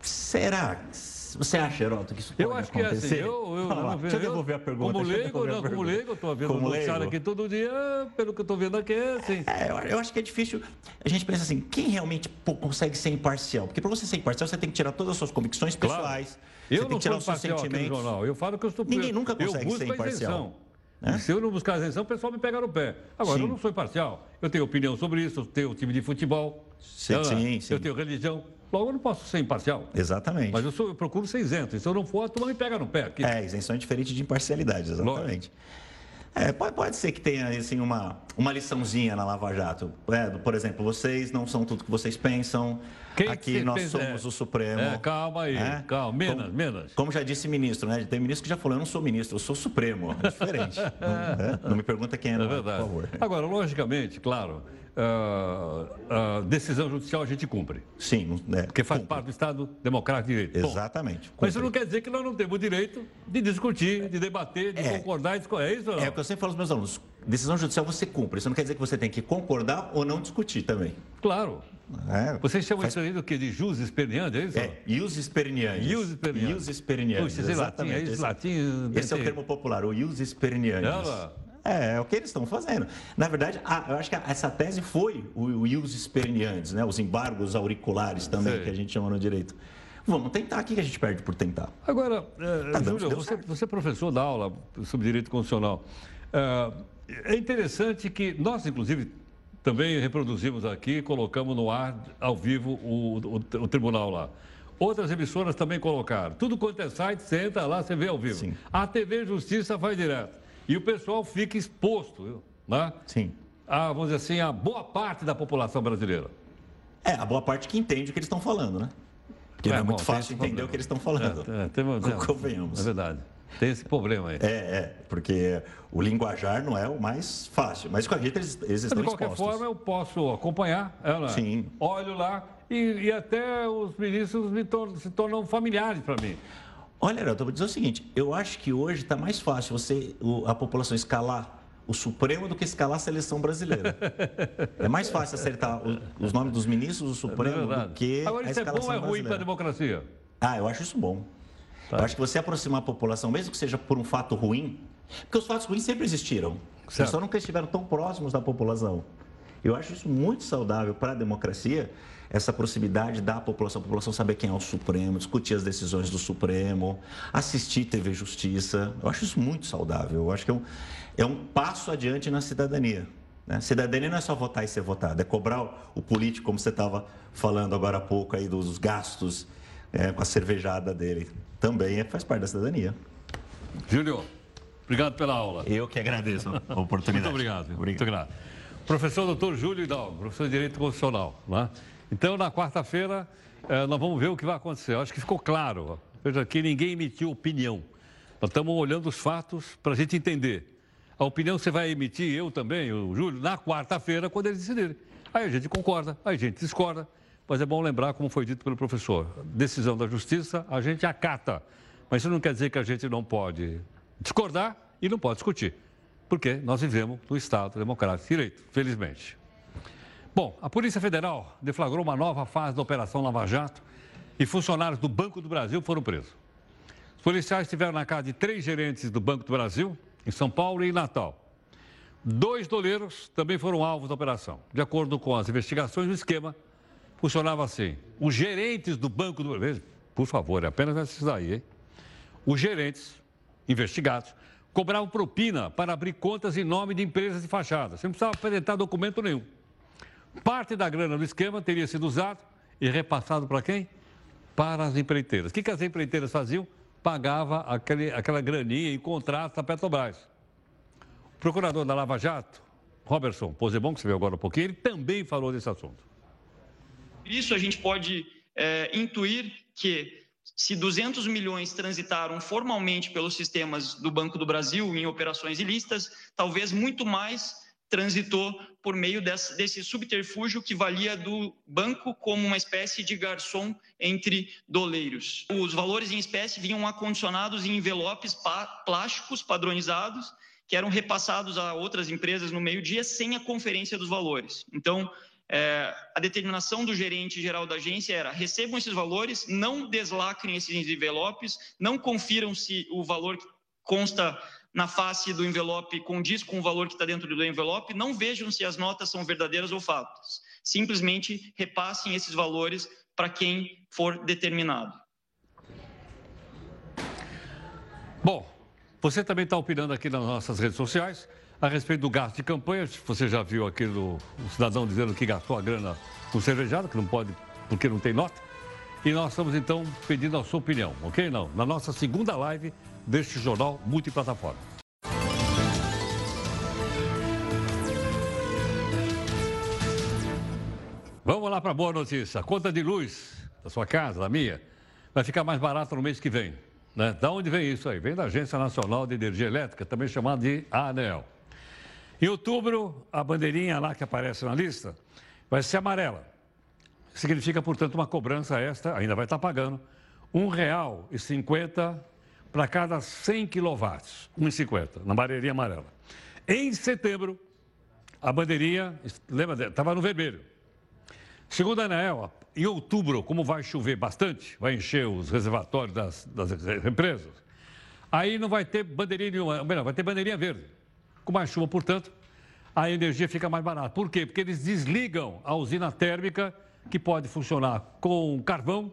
Será? Você acha, Heroto, que isso pode Eu acho acontecer? que é assim. Eu, eu, lá, eu, deixa eu devolver a pergunta. Como leigo, não, como leigo, eu estou vendo Como noticiário aqui todo dia, pelo que eu estou vendo aqui, é assim. É, eu, eu acho que é difícil. A gente pensa assim, quem realmente pô, consegue ser imparcial? Porque para você ser imparcial, você tem que tirar todas as suas convicções Claro. pessoais. Eu você tem não que tirar os seus imparcial sentimentos. jornal. Eu falo que eu estou... Ninguém nunca consegue ser a isenção. Né? Se eu não buscar isenção, o pessoal me pega no pé. Agora, Sim. eu não sou imparcial. Eu tenho opinião sobre isso, eu tenho time de futebol. Sim, eu, sim, eu tenho religião. Logo, eu não posso ser imparcial. Exatamente. Mas eu, sou, eu procuro ser isento. E se eu não for, a turma me pega no pé. Aqui. É, isenção é diferente de imparcialidade, exatamente. É, pode, pode ser que tenha assim, uma, uma liçãozinha na Lava Jato. É, por exemplo, vocês não são tudo que vocês pensam. Quem que Aqui vocês nós pensam? somos É. o Supremo. É, calma aí, É? calma. Menos, Como- menos. Como já disse ministro, né? Tem ministro que já falou, eu não sou ministro, eu sou Supremo. É diferente. não, é? Não me pergunta quem é, É não, verdade. por favor. Agora, logicamente, claro, a decisão judicial a gente cumpre. Sim, é, Porque faz cumpre. parte do Estado democrático de direito. Bom, Exatamente. mas isso não quer dizer que nós não temos o direito de discutir, de debater, de É. concordar. e discordar. É isso? É o que eu sempre falo aos meus alunos. Decisão judicial você cumpre. Isso não quer dizer que você tem que concordar ou não discutir também. Claro. É, Vocês chamam Faz- isso aí do quê? De jus esperneando, é isso? É, ius espernianis. Ius espernianis. Ius espernianis, Puxa, esse latim, exatamente. esse Esse- latim... Esse é o termo popular, o ius espernianis. É, é o que eles estão fazendo. Na verdade, a- eu acho que a- essa tese foi o, o ius né? os embargos auriculares também, Sei. que a gente chama no direito. Vamos tentar, o que a gente perde por tentar? Agora, eh, Tá Júlio, você, você é professor da aula sobre direito constitucional. Eh, é interessante que nós, inclusive, também reproduzimos aqui, colocamos no ar, ao vivo, o, o- o tribunal lá. Outras emissoras também colocaram. Tudo quanto é site, você entra lá, você vê ao vivo. Sim. A TV Justiça vai direto. E o pessoal fica exposto, viu? Né? Sim. A, vamos dizer assim, a boa parte da população brasileira. É, a boa parte que entende o que eles estão falando, né? Porque não é muito fácil entender problema. o que eles estão falando. É, é, tem- Convenhamos. É verdade. Tem esse problema aí. É, é, porque o linguajar não é o mais fácil. Mas com a gente eles, eles Mas, estão de qualquer expostos. forma, eu posso acompanhar ela. Sim. Olho lá e, e até os ministros me tor- se tornam familiares para mim. Olha, Heraldo, eu vou dizer o seguinte: eu acho que hoje está mais fácil você, a população escalar o Supremo do que escalar a seleção brasileira. é mais fácil acertar os nomes dos ministros do é Supremo verdade? do que Agora, a isso é bom escalação ou é ruim para a democracia? Ah, eu acho isso bom. Tá. Eu acho que você aproximar a população, mesmo que seja por um fato ruim, porque os fatos ruins sempre existiram. Só nunca estiveram tão próximos da população. Eu acho isso muito saudável para a democracia, essa proximidade da população, a população saber quem é o Supremo, discutir as decisões do Supremo, assistir TV Justiça. Eu acho isso muito saudável. Eu acho que é um, é um passo adiante na cidadania. Né? Cidadania não é só votar e ser votado, é cobrar o- político, como você estava falando agora há pouco aí dos gastos é, com a cervejada dele. Também é- faz parte da cidadania. Júlio, obrigado pela aula. Eu que agradeço a oportunidade. Muito obrigado. Muito obrigado. Professor doutor Júlio Hidalgo, professor de Direito Constitucional. Né? Então, na quarta-feira, eh, nós vamos ver o que vai acontecer. Eu acho que ficou claro. Veja que ninguém emitiu opinião. Nós estamos olhando os fatos para a gente entender. A opinião você vai emitir, eu também, o Júlio, na quarta-feira, quando eles decidirem. Aí a gente concorda, aí a gente discorda. Mas é bom lembrar, como foi dito pelo professor, decisão da justiça, a gente acata. Mas isso não quer dizer que a gente não pode discordar e não pode discutir. Porque nós vivemos no Estado Democrático de Direito, felizmente. Bom, a Polícia Federal deflagrou uma nova fase da Operação Lava Jato e funcionários do Banco do Brasil foram presos. Os policiais estiveram na casa de três gerentes do Banco do Brasil, em São Paulo e em Natal. Dois doleiros também foram alvos da operação. De acordo com as investigações, o esquema funcionava assim. Os gerentes do Banco do Brasil, por favor, é apenas esses aí, hein? Os gerentes investigados cobravam propina para abrir contas em nome de empresas de fachada. Você não precisava apresentar documento nenhum. Parte da grana do esquema teria sido usado e repassado para quem? Para as empreiteiras. O que, que as empreiteiras faziam? Pagava aquele, aquela graninha em contrato da Petrobras. procurador da Lava Jato, Robertson Posebon, que você viu agora um pouquinho, ele também falou desse assunto. Isso a gente pode é, intuir que se 200 milhões transitaram formalmente pelos sistemas do Banco do Brasil em operações ilícitas, talvez muito mais transitou por meio desse, desse, subterfúgio que valia do banco como uma espécie de garçom entre doleiros. Os valores em espécie vinham acondicionados em envelopes plásticos padronizados que eram repassados a outras empresas no meio-dia sem a conferência dos valores. Então, é, a determinação do gerente geral da agência era recebam esses valores, não deslacrem esses envelopes, não confiram se o valor consta na face do envelope condiz com o valor que está dentro do envelope, não vejam se as notas são verdadeiras ou falsas. Simplesmente repassem esses valores para quem for determinado. Bom, você também está opinando aqui nas nossas redes sociais a respeito do gasto de campanha. Você já viu aqui o cidadão dizendo que gastou a grana com cervejada, que não pode, porque não tem nota. E nós estamos então pedindo a sua opinião, ok? Não, na nossa segunda live deste jornal multiplataforma. Vamos lá para a boa notícia. A conta de luz da sua casa, da minha, vai ficar mais barata no mês que vem. Né? Da onde vem isso aí? Vem da Agência Nacional de Energia Elétrica, também chamada de ANEL. Em outubro, a bandeirinha lá que aparece na lista vai ser amarela. Significa, portanto, uma cobrança extra, ainda vai estar pagando, R$ 1,50 para cada 100 quilowatts, 1,50, na bandeirinha amarela. Em setembro, a bandeirinha, lembra, estava no vermelho. Segundo a ANEL, em outubro, como vai chover bastante, vai encher os reservatórios das, das empresas, aí não vai ter bandeirinha nenhuma, melhor, vai ter bandeirinha verde. Com mais chuva, portanto, a energia fica mais barata. Por quê? Porque eles desligam a usina térmica, que pode funcionar com carvão,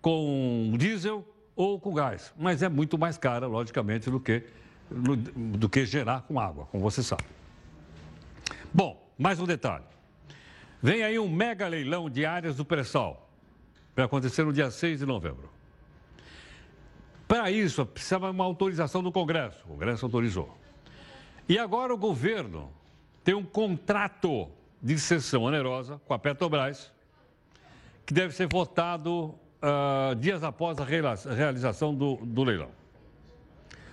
com diesel ou com gás. Mas é muito mais cara, logicamente, do que, do que gerar com água, como você sabe. Bom, mais um detalhe. Vem aí um mega leilão de áreas do pré-sal. Vai acontecer no dia 6 de novembro. Para isso, precisava uma autorização do Congresso. O Congresso autorizou. E agora o governo tem um contrato de cessão onerosa com a Petrobras, que deve ser votado uh, dias após a realização do, do leilão.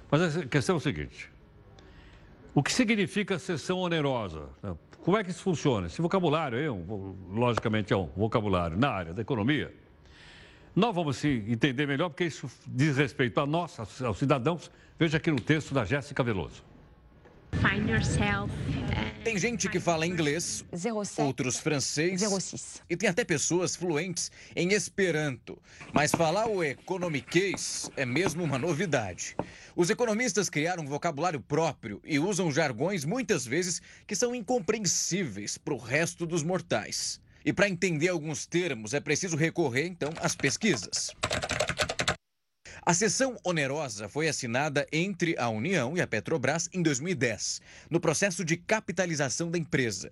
Mas a questão é o seguinte: o que significa cessão onerosa? Como é que isso funciona? Esse vocabulário aí, logicamente, é um vocabulário na área da economia. Nós vamos entender melhor, porque isso diz respeito a nós, aos cidadãos. Veja aqui no texto da Jéssica Veloso. Tem gente que fala inglês, outros francês e tem até pessoas fluentes em Esperanto. Mas falar o economiquez é mesmo uma novidade. Os economistas criaram um vocabulário próprio e usam jargões muitas vezes que são incompreensíveis para o resto dos mortais. E para entender alguns termos é preciso recorrer então às pesquisas. A sessão onerosa foi assinada entre a União e a Petrobras em 2010, no processo de capitalização da empresa.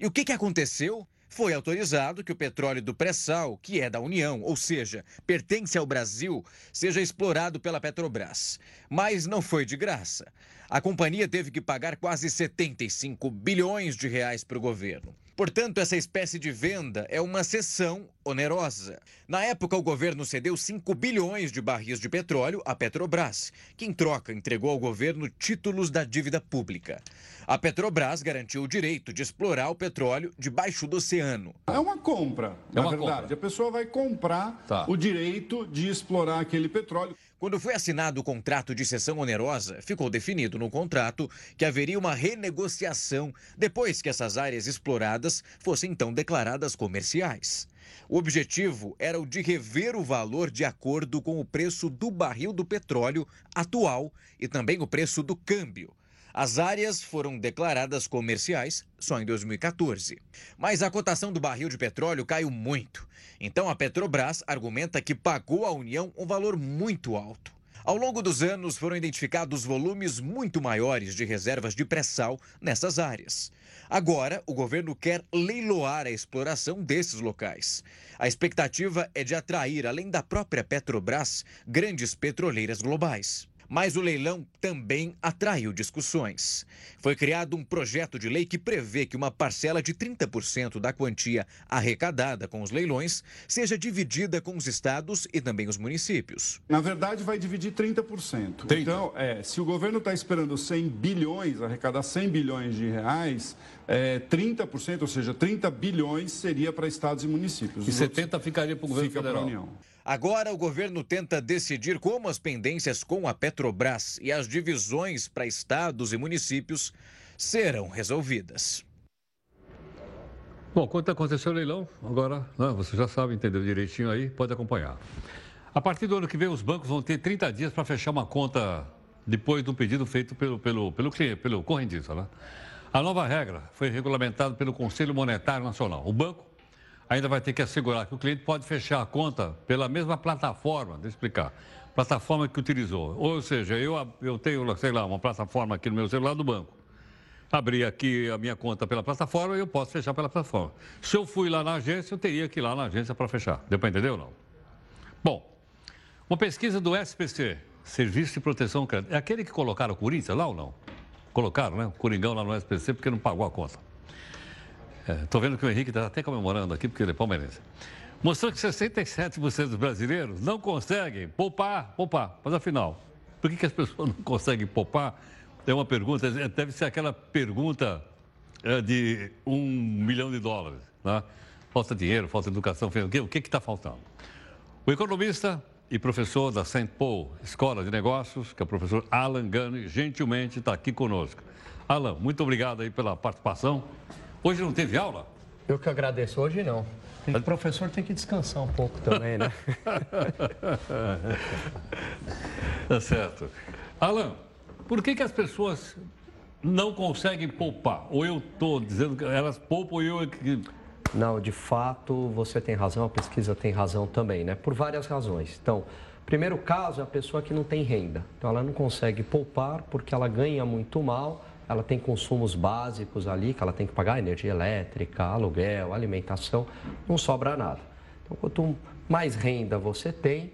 E o que, que aconteceu? Foi autorizado que o petróleo do pré-sal, que é da União, ou seja, pertence ao Brasil, seja explorado pela Petrobras. Mas não foi de graça. A companhia teve que pagar quase 75 bilhões de reais para o governo. Portanto, essa espécie de venda é uma cessão onerosa. Na época, o governo cedeu 5 bilhões de barris de petróleo à Petrobras, que em troca entregou ao governo títulos da dívida pública. A Petrobras garantiu o direito de explorar o petróleo debaixo do oceano. É uma compra, é na verdade. Compra. A pessoa vai comprar tá. o direito de explorar aquele petróleo. Quando foi assinado o contrato de cessão onerosa, ficou definido no contrato que haveria uma renegociação depois que essas áreas exploradas fossem então declaradas comerciais. O objetivo era o de rever o valor de acordo com o preço do barril do petróleo atual e também o preço do câmbio. As áreas foram declaradas comerciais só em 2014. Mas a cotação do barril de petróleo caiu muito. Então a Petrobras argumenta que pagou à União um valor muito alto. Ao longo dos anos, foram identificados volumes muito maiores de reservas de pré-sal nessas áreas. Agora, o governo quer leiloar a exploração desses locais. A expectativa é de atrair, além da própria Petrobras, grandes petroleiras globais. Mas o leilão também atraiu discussões. Foi criado um projeto de lei que prevê que uma parcela de 30% da quantia arrecadada com os leilões seja dividida com os estados e também os municípios. Na verdade, vai dividir 30%. 30. Então, é, se o governo está esperando 100 bilhões, arrecadar 100 bilhões de reais, é, 30%, ou seja, 30 bilhões seria para estados e municípios. E 70 ficaria para o governo fica federal. União. Agora o governo tenta decidir como as pendências com a Petrobras e as divisões para estados e municípios serão resolvidas. Bom, quanto aconteceu o leilão, agora né, você já sabe, entendeu direitinho aí, pode acompanhar. A partir do ano que vem, os bancos vão ter 30 dias para fechar uma conta depois do pedido feito pelo, pelo, pelo, cliente, pelo correntista. Né? A nova regra foi regulamentada pelo Conselho Monetário Nacional. O banco ainda vai ter que assegurar que o cliente pode fechar a conta pela mesma plataforma, deixa eu explicar, plataforma que utilizou. Ou seja, eu, eu tenho, sei lá, uma plataforma aqui no meu celular do banco. Abri aqui a minha conta pela plataforma e eu posso fechar pela plataforma. Se eu fui lá na agência, eu teria que ir lá na agência para fechar. Deu para entender ou não? Bom, uma pesquisa do SPC, Serviço de Proteção Crédito, é aquele que colocaram o Corinthians lá ou não? Colocaram, né? O Coringão lá no SPC porque não pagou a conta. Estou é, vendo que o Henrique está até comemorando aqui porque ele é palmeirense. Mostrou que 67% dos brasileiros não conseguem poupar, poupar. Mas afinal, por que, que as pessoas não conseguem poupar? É uma pergunta, é, deve ser aquela pergunta é, de um milhão de dólares. Né? Falta dinheiro, falta educação, o que está faltando? O economista e professor da St. Paul Escola de Negócios, que é o professor Alan Gani, gentilmente está aqui conosco. Alan, muito obrigado aí pela participação. Hoje não teve aula? Eu que agradeço. Hoje não. O professor tem que descansar um pouco também, né? tá certo. Alan, por que, que as pessoas não conseguem poupar? Ou eu estou dizendo que elas poupam e eu é que não, de fato, você tem razão, a pesquisa tem razão também, né? Por várias razões. Então, primeiro caso é a pessoa que não tem renda. Então, ela não consegue poupar porque ela ganha muito mal, ela tem consumos básicos ali, que ela tem que pagar energia elétrica, aluguel, alimentação, não sobra nada. Então, quanto mais renda você tem,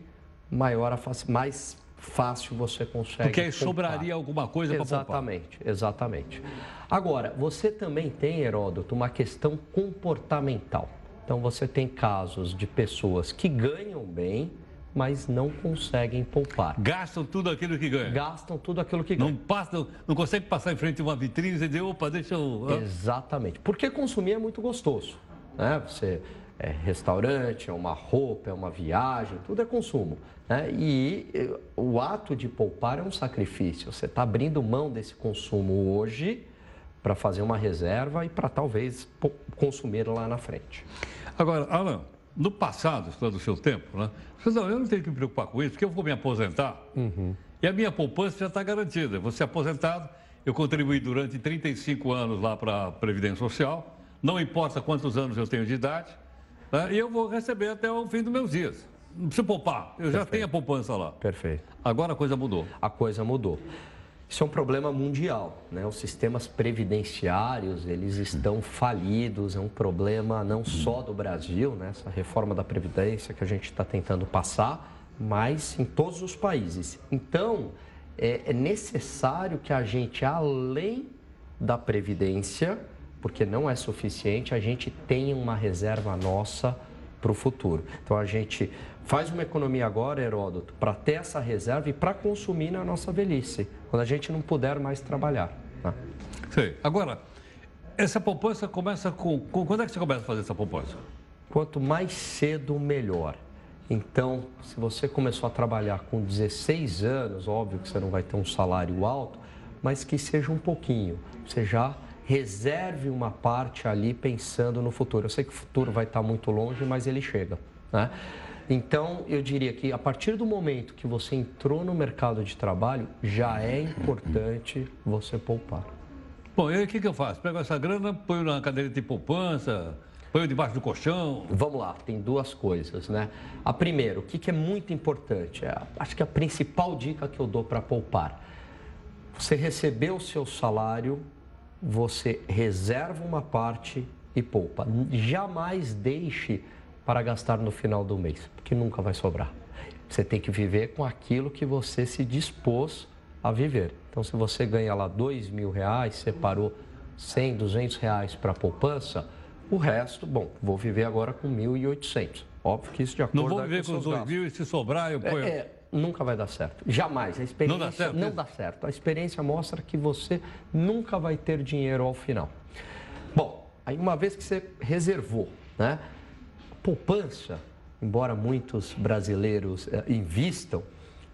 maior a, mais fácil você consegue. Porque aí sobraria alguma coisa para Exatamente, exatamente. Agora, você também tem, Heródoto, uma questão comportamental. Então, você tem casos de pessoas que ganham bem, mas não conseguem poupar. Gastam tudo aquilo que ganham. Gastam tudo aquilo que ganham. Não, passa, não consegue passar em frente a uma vitrine e dizer, opa, deixa eu... Exatamente. Porque consumir é muito gostoso. Né? Você é restaurante, é uma roupa, é uma viagem, tudo é consumo. Né? E eh, o ato de poupar é um sacrifício. Você está abrindo mão desse consumo hoje para fazer uma reserva e para talvez consumir lá na frente. Agora, Alan, no passado, do seu tempo, né? Você não, eu não tenho que me preocupar com isso, porque eu vou me aposentar uhum. e a minha poupança já está garantida. Vou ser aposentado, eu contribuí durante 35 anos lá para a Previdência Social, não importa quantos anos eu tenho de idade, né? E eu vou receber até o fim dos meus dias. Não preciso poupar, eu Perfeito. já tenho a poupança lá. Perfeito. Agora a coisa mudou. A coisa mudou. Isso é um problema mundial, né? Os sistemas previdenciários, eles estão falidos, é um problema não só do Brasil, né? Essa reforma da Previdência que a gente está tentando passar, mas em todos os países. Então, é, é necessário que a gente, além da Previdência, porque não é suficiente, a gente tem uma reserva nossa para o futuro. Então a gente faz uma economia agora, Heródoto, para ter essa reserva e para consumir na nossa velhice, quando a gente não puder mais trabalhar. Né? Sim. Agora, essa poupança começa com, com. Quando é que você começa a fazer essa poupança? Quanto mais cedo, melhor. Então, se você começou a trabalhar com 16 anos, óbvio que você não vai ter um salário alto, mas que seja um pouquinho. Você já reserve uma parte ali pensando no futuro. Eu sei que o futuro vai estar muito longe, mas ele chega. Né? Então, eu diria que a partir do momento que você entrou no mercado de trabalho, já é importante você poupar. Bom, e aí o que, que eu faço? Pego essa grana, ponho na cadeira de poupança, ponho debaixo do colchão? Vamos lá, tem duas coisas, né? A primeira, o que, que é muito importante? É, acho que a principal dica que eu dou para poupar. Você recebeu o seu salário, você reserva uma parte e poupa. Jamais deixe para gastar no final do mês, porque nunca vai sobrar. Você tem que viver com aquilo que você se dispôs a viver. Então, se você ganha lá dois mil reais, separou 100, 200 reais para a poupança, o resto, bom, vou viver agora com 1.800. Óbvio que isso de acordo com Não vou viver com, os dois mil e se sobrar eu ponho... É, é, nunca vai dar certo. Jamais. A experiência não dá certo? Não dá certo. A experiência mostra que você nunca vai ter dinheiro ao final. Bom, aí uma vez que você reservou, né? Poupança, embora muitos brasileiros eh, invistam,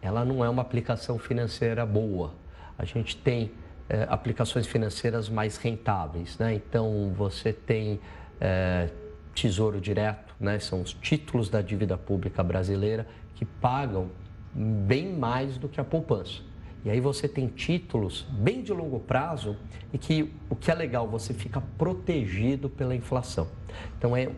ela não é uma aplicação financeira boa. A gente tem eh, aplicações financeiras mais rentáveis, né? Então você tem eh, Tesouro Direto, né? São os títulos da dívida pública brasileira que pagam bem mais do que a poupança. E aí você tem títulos bem de longo prazo e que o que é legal, você fica protegido pela inflação. Então é,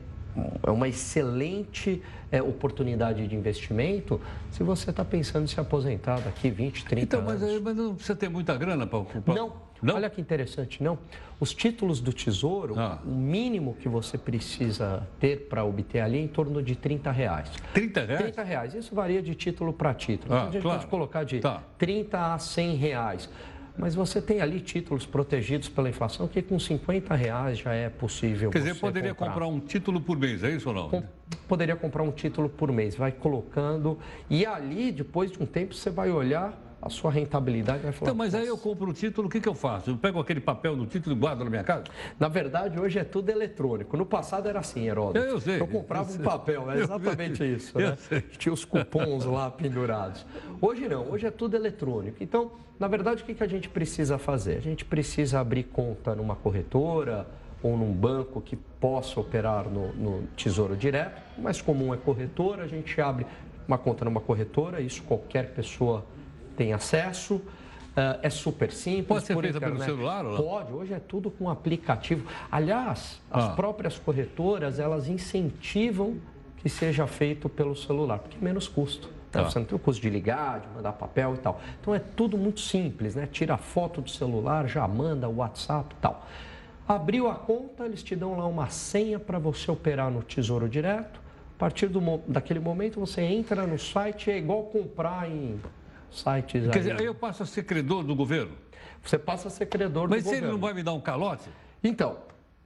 é uma excelente é, oportunidade de investimento se você está pensando em se aposentar daqui 20, 30 então, mas, anos. Mas não precisa ter muita grana para... Não, não, olha que interessante, não. Os títulos do Tesouro, ah. o mínimo que você precisa ter para obter ali é em torno de 30 reais. 30 reais? 30 reais. Isso varia de título para título. Ah, então, a gente claro. pode colocar de tá. 30 a 100 reais. Mas você tem ali títulos protegidos pela inflação que com 50 reais já é possível. Quer dizer, poderia comprar. comprar. um título por mês, é isso ou não? Com, poderia comprar um título por mês, vai colocando. E ali, depois de um tempo, você vai olhar a sua rentabilidade vai falar. Então, mas aí eu compro o título, o que, que eu faço? Eu pego aquele papel no título e guardo na minha casa? Na verdade, hoje é tudo eletrônico. No passado era assim, Heródoto. Eu, eu sei. Eu comprava eu um papel, é exatamente eu, isso. Né? Tinha os cupons lá pendurados. Hoje não, hoje é tudo eletrônico. Então, na verdade, o que, que a gente precisa fazer? A gente precisa abrir conta numa corretora ou num banco que possa operar no, no Tesouro Direto. O mais comum é corretora, a gente abre uma conta numa corretora, isso qualquer pessoa tem acesso. Uh, é super simples. Pode ser feita pelo celular ou não? Pode, hoje é tudo com aplicativo. Aliás, as ah. próprias corretoras, elas incentivam que seja feito pelo celular, porque é menos custo. Né? Você não tem o custo de ligar, de mandar papel e tal. Então é tudo muito simples, né? Tira a foto do celular, já manda o WhatsApp e tal. Abriu a conta, eles te dão lá uma senha para você operar no Tesouro Direto. A partir do, daquele momento você entra no site, é igual comprar em sites Quer aí. dizer, aí eu passo a ser credor do governo? Você passa a ser credor mas do governo. Mas ele não vai me dar um calote? Então,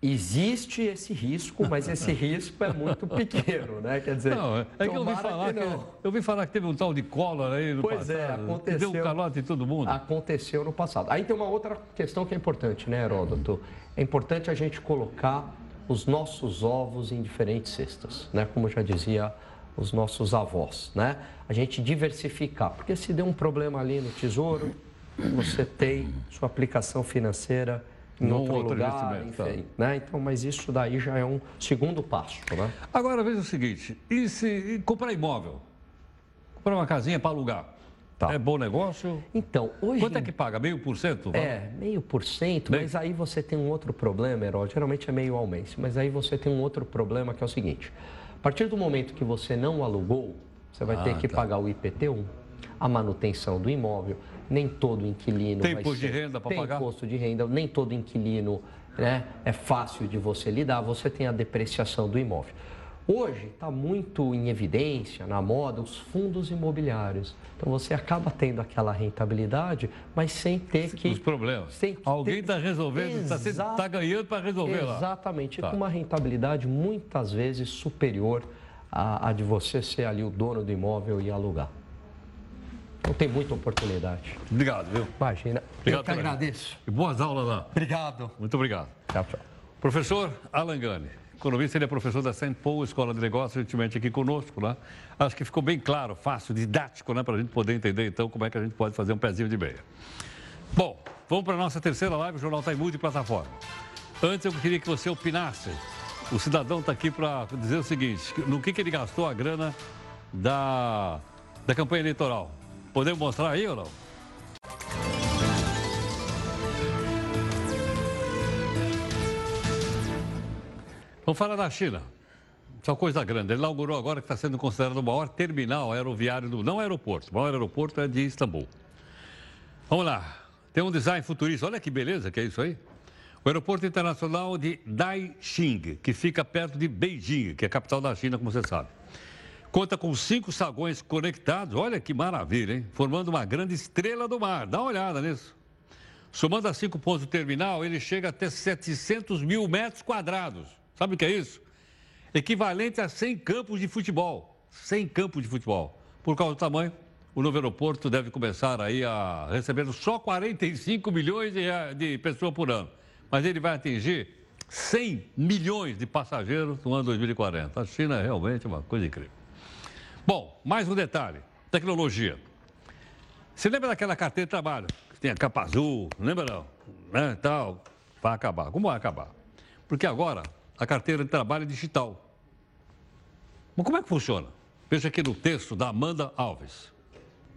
existe esse risco, mas esse risco é muito pequeno, né? Quer dizer, não, é que eu ouvi falar que, que, eu ouvi falar que teve um tal de Collor aí no pois passado. Pois é, aconteceu. deu um calote em todo mundo. Aconteceu no passado. Aí tem uma outra questão que é importante, né, Heródoto? É importante a gente colocar os nossos ovos em diferentes cestas, né? Como já dizia os nossos avós, né? A gente diversificar, porque se der um problema ali no tesouro, você tem sua aplicação financeira em outro, outro lugar, enfim, tá. né? Então, mas isso daí já é um segundo passo, né? Agora veja o seguinte, e se e comprar imóvel? Comprar uma casinha para alugar? Tá. É bom negócio? Então, hoje... Quanto é que paga? Meio por cento? É, meio por cento, mas aí você tem um outro problema, Herói. Geralmente é meio ao mês, mas aí você tem um outro problema que é o seguinte partir do momento que você não alugou, você vai ah, ter que tá. pagar o IPT1, a manutenção do imóvel. Nem todo inquilino tem imposto de renda para pagar? Tem imposto de renda, nem todo inquilino né, é fácil de você lidar. Você tem a depreciação do imóvel. Hoje está muito em evidência, na moda, os fundos imobiliários. Então você acaba tendo aquela rentabilidade, mas sem ter que. Os problemas. Sem Alguém está resolvendo, está Exa... tá ganhando para resolver Exatamente, lá. Exatamente, tá. com uma rentabilidade muitas vezes superior à, à de você ser ali o dono do imóvel e alugar. Então tem muita oportunidade. Obrigado, viu? Imagina. Obrigado, Eu que agradeço. E boas aulas lá. Obrigado. Muito obrigado. Tchau, tchau. Professor Alan Gani economista, ele é professor da St. Paul Escola de Negócios, recentemente aqui conosco, né? Acho que ficou bem claro, fácil, didático, né? Para a gente poder entender, então, como é que a gente pode fazer um pezinho de meia. Bom, vamos para a nossa terceira live, o Jornal Está em Multiplataforma. Antes, eu queria que você opinasse. O cidadão está aqui para dizer o seguinte, no que, que ele gastou a grana da, da campanha eleitoral. Podemos mostrar aí ou não? Vamos falar da China. Só coisa grande. Ele inaugurou agora que está sendo considerado o maior terminal aeroviário do. Não aeroporto. O maior aeroporto é de Istambul. Vamos lá. Tem um design futurista. Olha que beleza que é isso aí. O aeroporto internacional de Daixing, que fica perto de Beijing, que é a capital da China, como você sabe. Conta com cinco saguões conectados, olha que maravilha, hein? Formando uma grande estrela do mar. Dá uma olhada nisso. Somando a cinco pontos do terminal, ele chega até 700 mil metros quadrados. Sabe o que é isso? Equivalente a 100 campos de futebol. 100 campos de futebol. Por causa do tamanho, o novo aeroporto deve começar aí a receber só 45 milhões de, de pessoas por ano. Mas ele vai atingir 100 milhões de passageiros no ano 2040. A China é realmente uma coisa incrível. Bom, mais um detalhe: tecnologia. Você lembra daquela carteira de trabalho? Que tem a capa azul, lembra não? Né, tal. Vai acabar. Como vai acabar? Porque agora a carteira de trabalho é digital. Mas como é que funciona? Veja aqui no texto da Amanda Alves.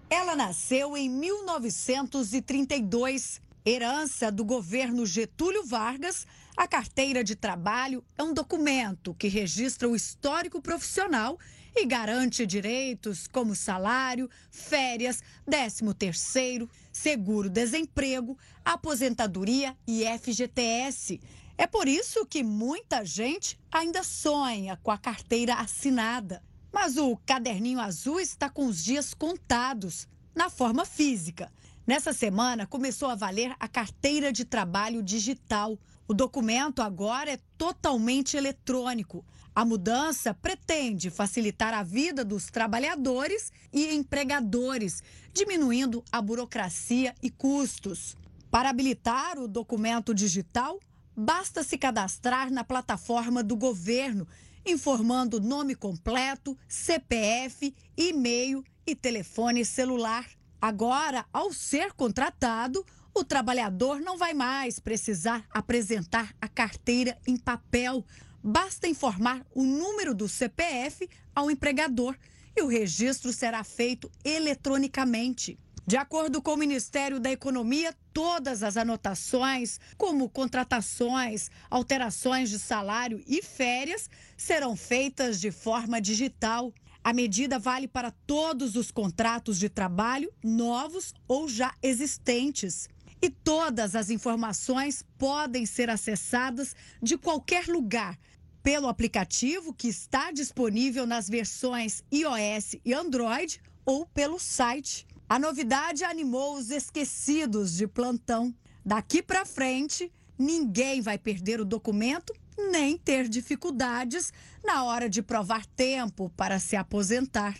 Ela nasceu em 1932, herança do governo Getúlio Vargas. A carteira de trabalho é um documento que registra o histórico profissional e garante direitos como salário, férias, 13º, seguro-desemprego, aposentadoria e FGTS. É por isso que muita gente ainda sonha com a carteira assinada. Mas o caderninho azul está com os dias contados, na forma física. Nessa semana começou a valer a carteira de trabalho digital. O documento agora é totalmente eletrônico. A mudança pretende facilitar a vida dos trabalhadores e empregadores, diminuindo a burocracia e custos. Para habilitar o documento digital, basta se cadastrar na plataforma do governo informando nome completo, CPF, e-mail e telefone celular. Agora, ao ser contratado, o trabalhador não vai mais precisar apresentar a carteira em papel. Basta informar o número do CPF ao empregador e o registro será feito eletronicamente. De acordo com o Ministério da Economia, todas as anotações, como contratações, alterações de salário e férias, serão feitas de forma digital. A medida vale para todos os contratos de trabalho, novos ou já existentes. E todas as informações podem ser acessadas de qualquer lugar pelo aplicativo que está disponível nas versões iOS e Android ou pelo site. A novidade animou os esquecidos de plantão. Daqui para frente, ninguém vai perder o documento nem ter dificuldades na hora de provar tempo para se aposentar.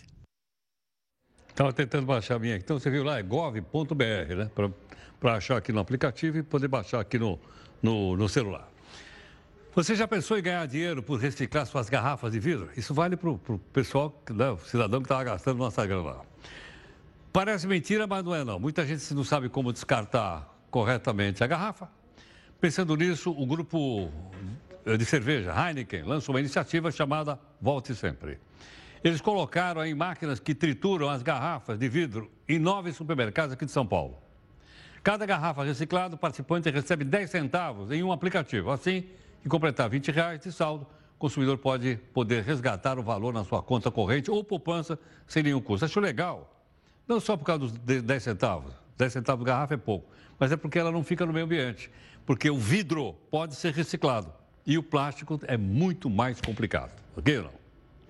Estava tentando baixar a minha. Então você viu lá, é gov.br, né? Para achar aqui no aplicativo e poder baixar aqui no, no, no celular. Você já pensou em ganhar dinheiro por reciclar suas garrafas de vidro? Isso vale para o pessoal, né, o cidadão que estava gastando nossa grana lá. Parece mentira, mas não é não. Muita gente não sabe como descartar corretamente a garrafa. Pensando nisso, o grupo de cerveja Heineken lançou uma iniciativa chamada Volte Sempre. Eles colocaram em máquinas que trituram as garrafas de vidro em nove supermercados aqui de São Paulo. Cada garrafa reciclada, o participante recebe 10 centavos em um aplicativo. Assim, que completar 20 reais de saldo, o consumidor pode poder resgatar o valor na sua conta corrente ou poupança sem nenhum custo. Acho legal. Não só por causa dos 10 centavos. 10 centavos de garrafa é pouco. Mas é porque ela não fica no meio ambiente. Porque o vidro pode ser reciclado. E o plástico é muito mais complicado. Ok ou não?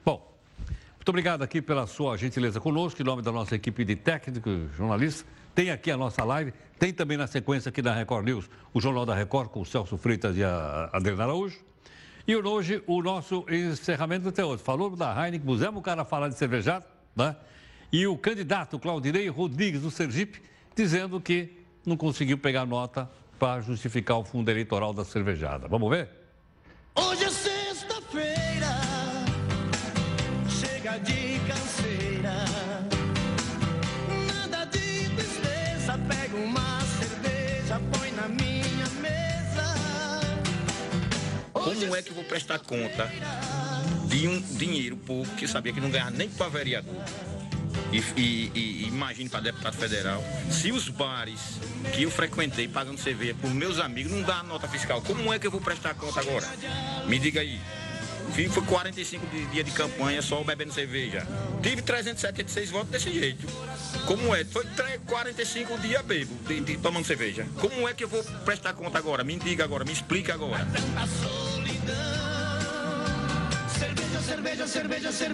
Bom, muito obrigado aqui pela sua gentileza conosco, em nome da nossa equipe de técnicos, jornalistas. Tem aqui a nossa live, tem também na sequência aqui da Record News o Jornal da Record com o Celso Freitas e a Adriana Araújo. E hoje o nosso encerramento até hoje. Falou da Heineken, pusemos o cara a falar de cervejado, né? E o candidato Claudinei Rodrigues do Sergipe dizendo que não conseguiu pegar nota para justificar o fundo eleitoral da cervejada. Vamos ver? Hoje é sexta-feira, chega de canseira. Nada de tristeza, pega uma cerveja, põe na minha mesa. Como é que eu vou prestar conta de um dinheiro pouco que sabia que não ganhava nem para vereador? E, e, e imagine para deputado federal, se os bares que eu frequentei pagando cerveja por meus amigos não dá nota fiscal, como é que eu vou prestar conta agora? Me diga aí. Foi 45 dias de campanha só bebendo cerveja. Tive 376 votos desse jeito. Como é? Foi 45 dias bebo, de, de, tomando cerveja. Como é que eu vou prestar conta agora? Me diga agora, me explica agora. Cerveja, cerveja, cerveja.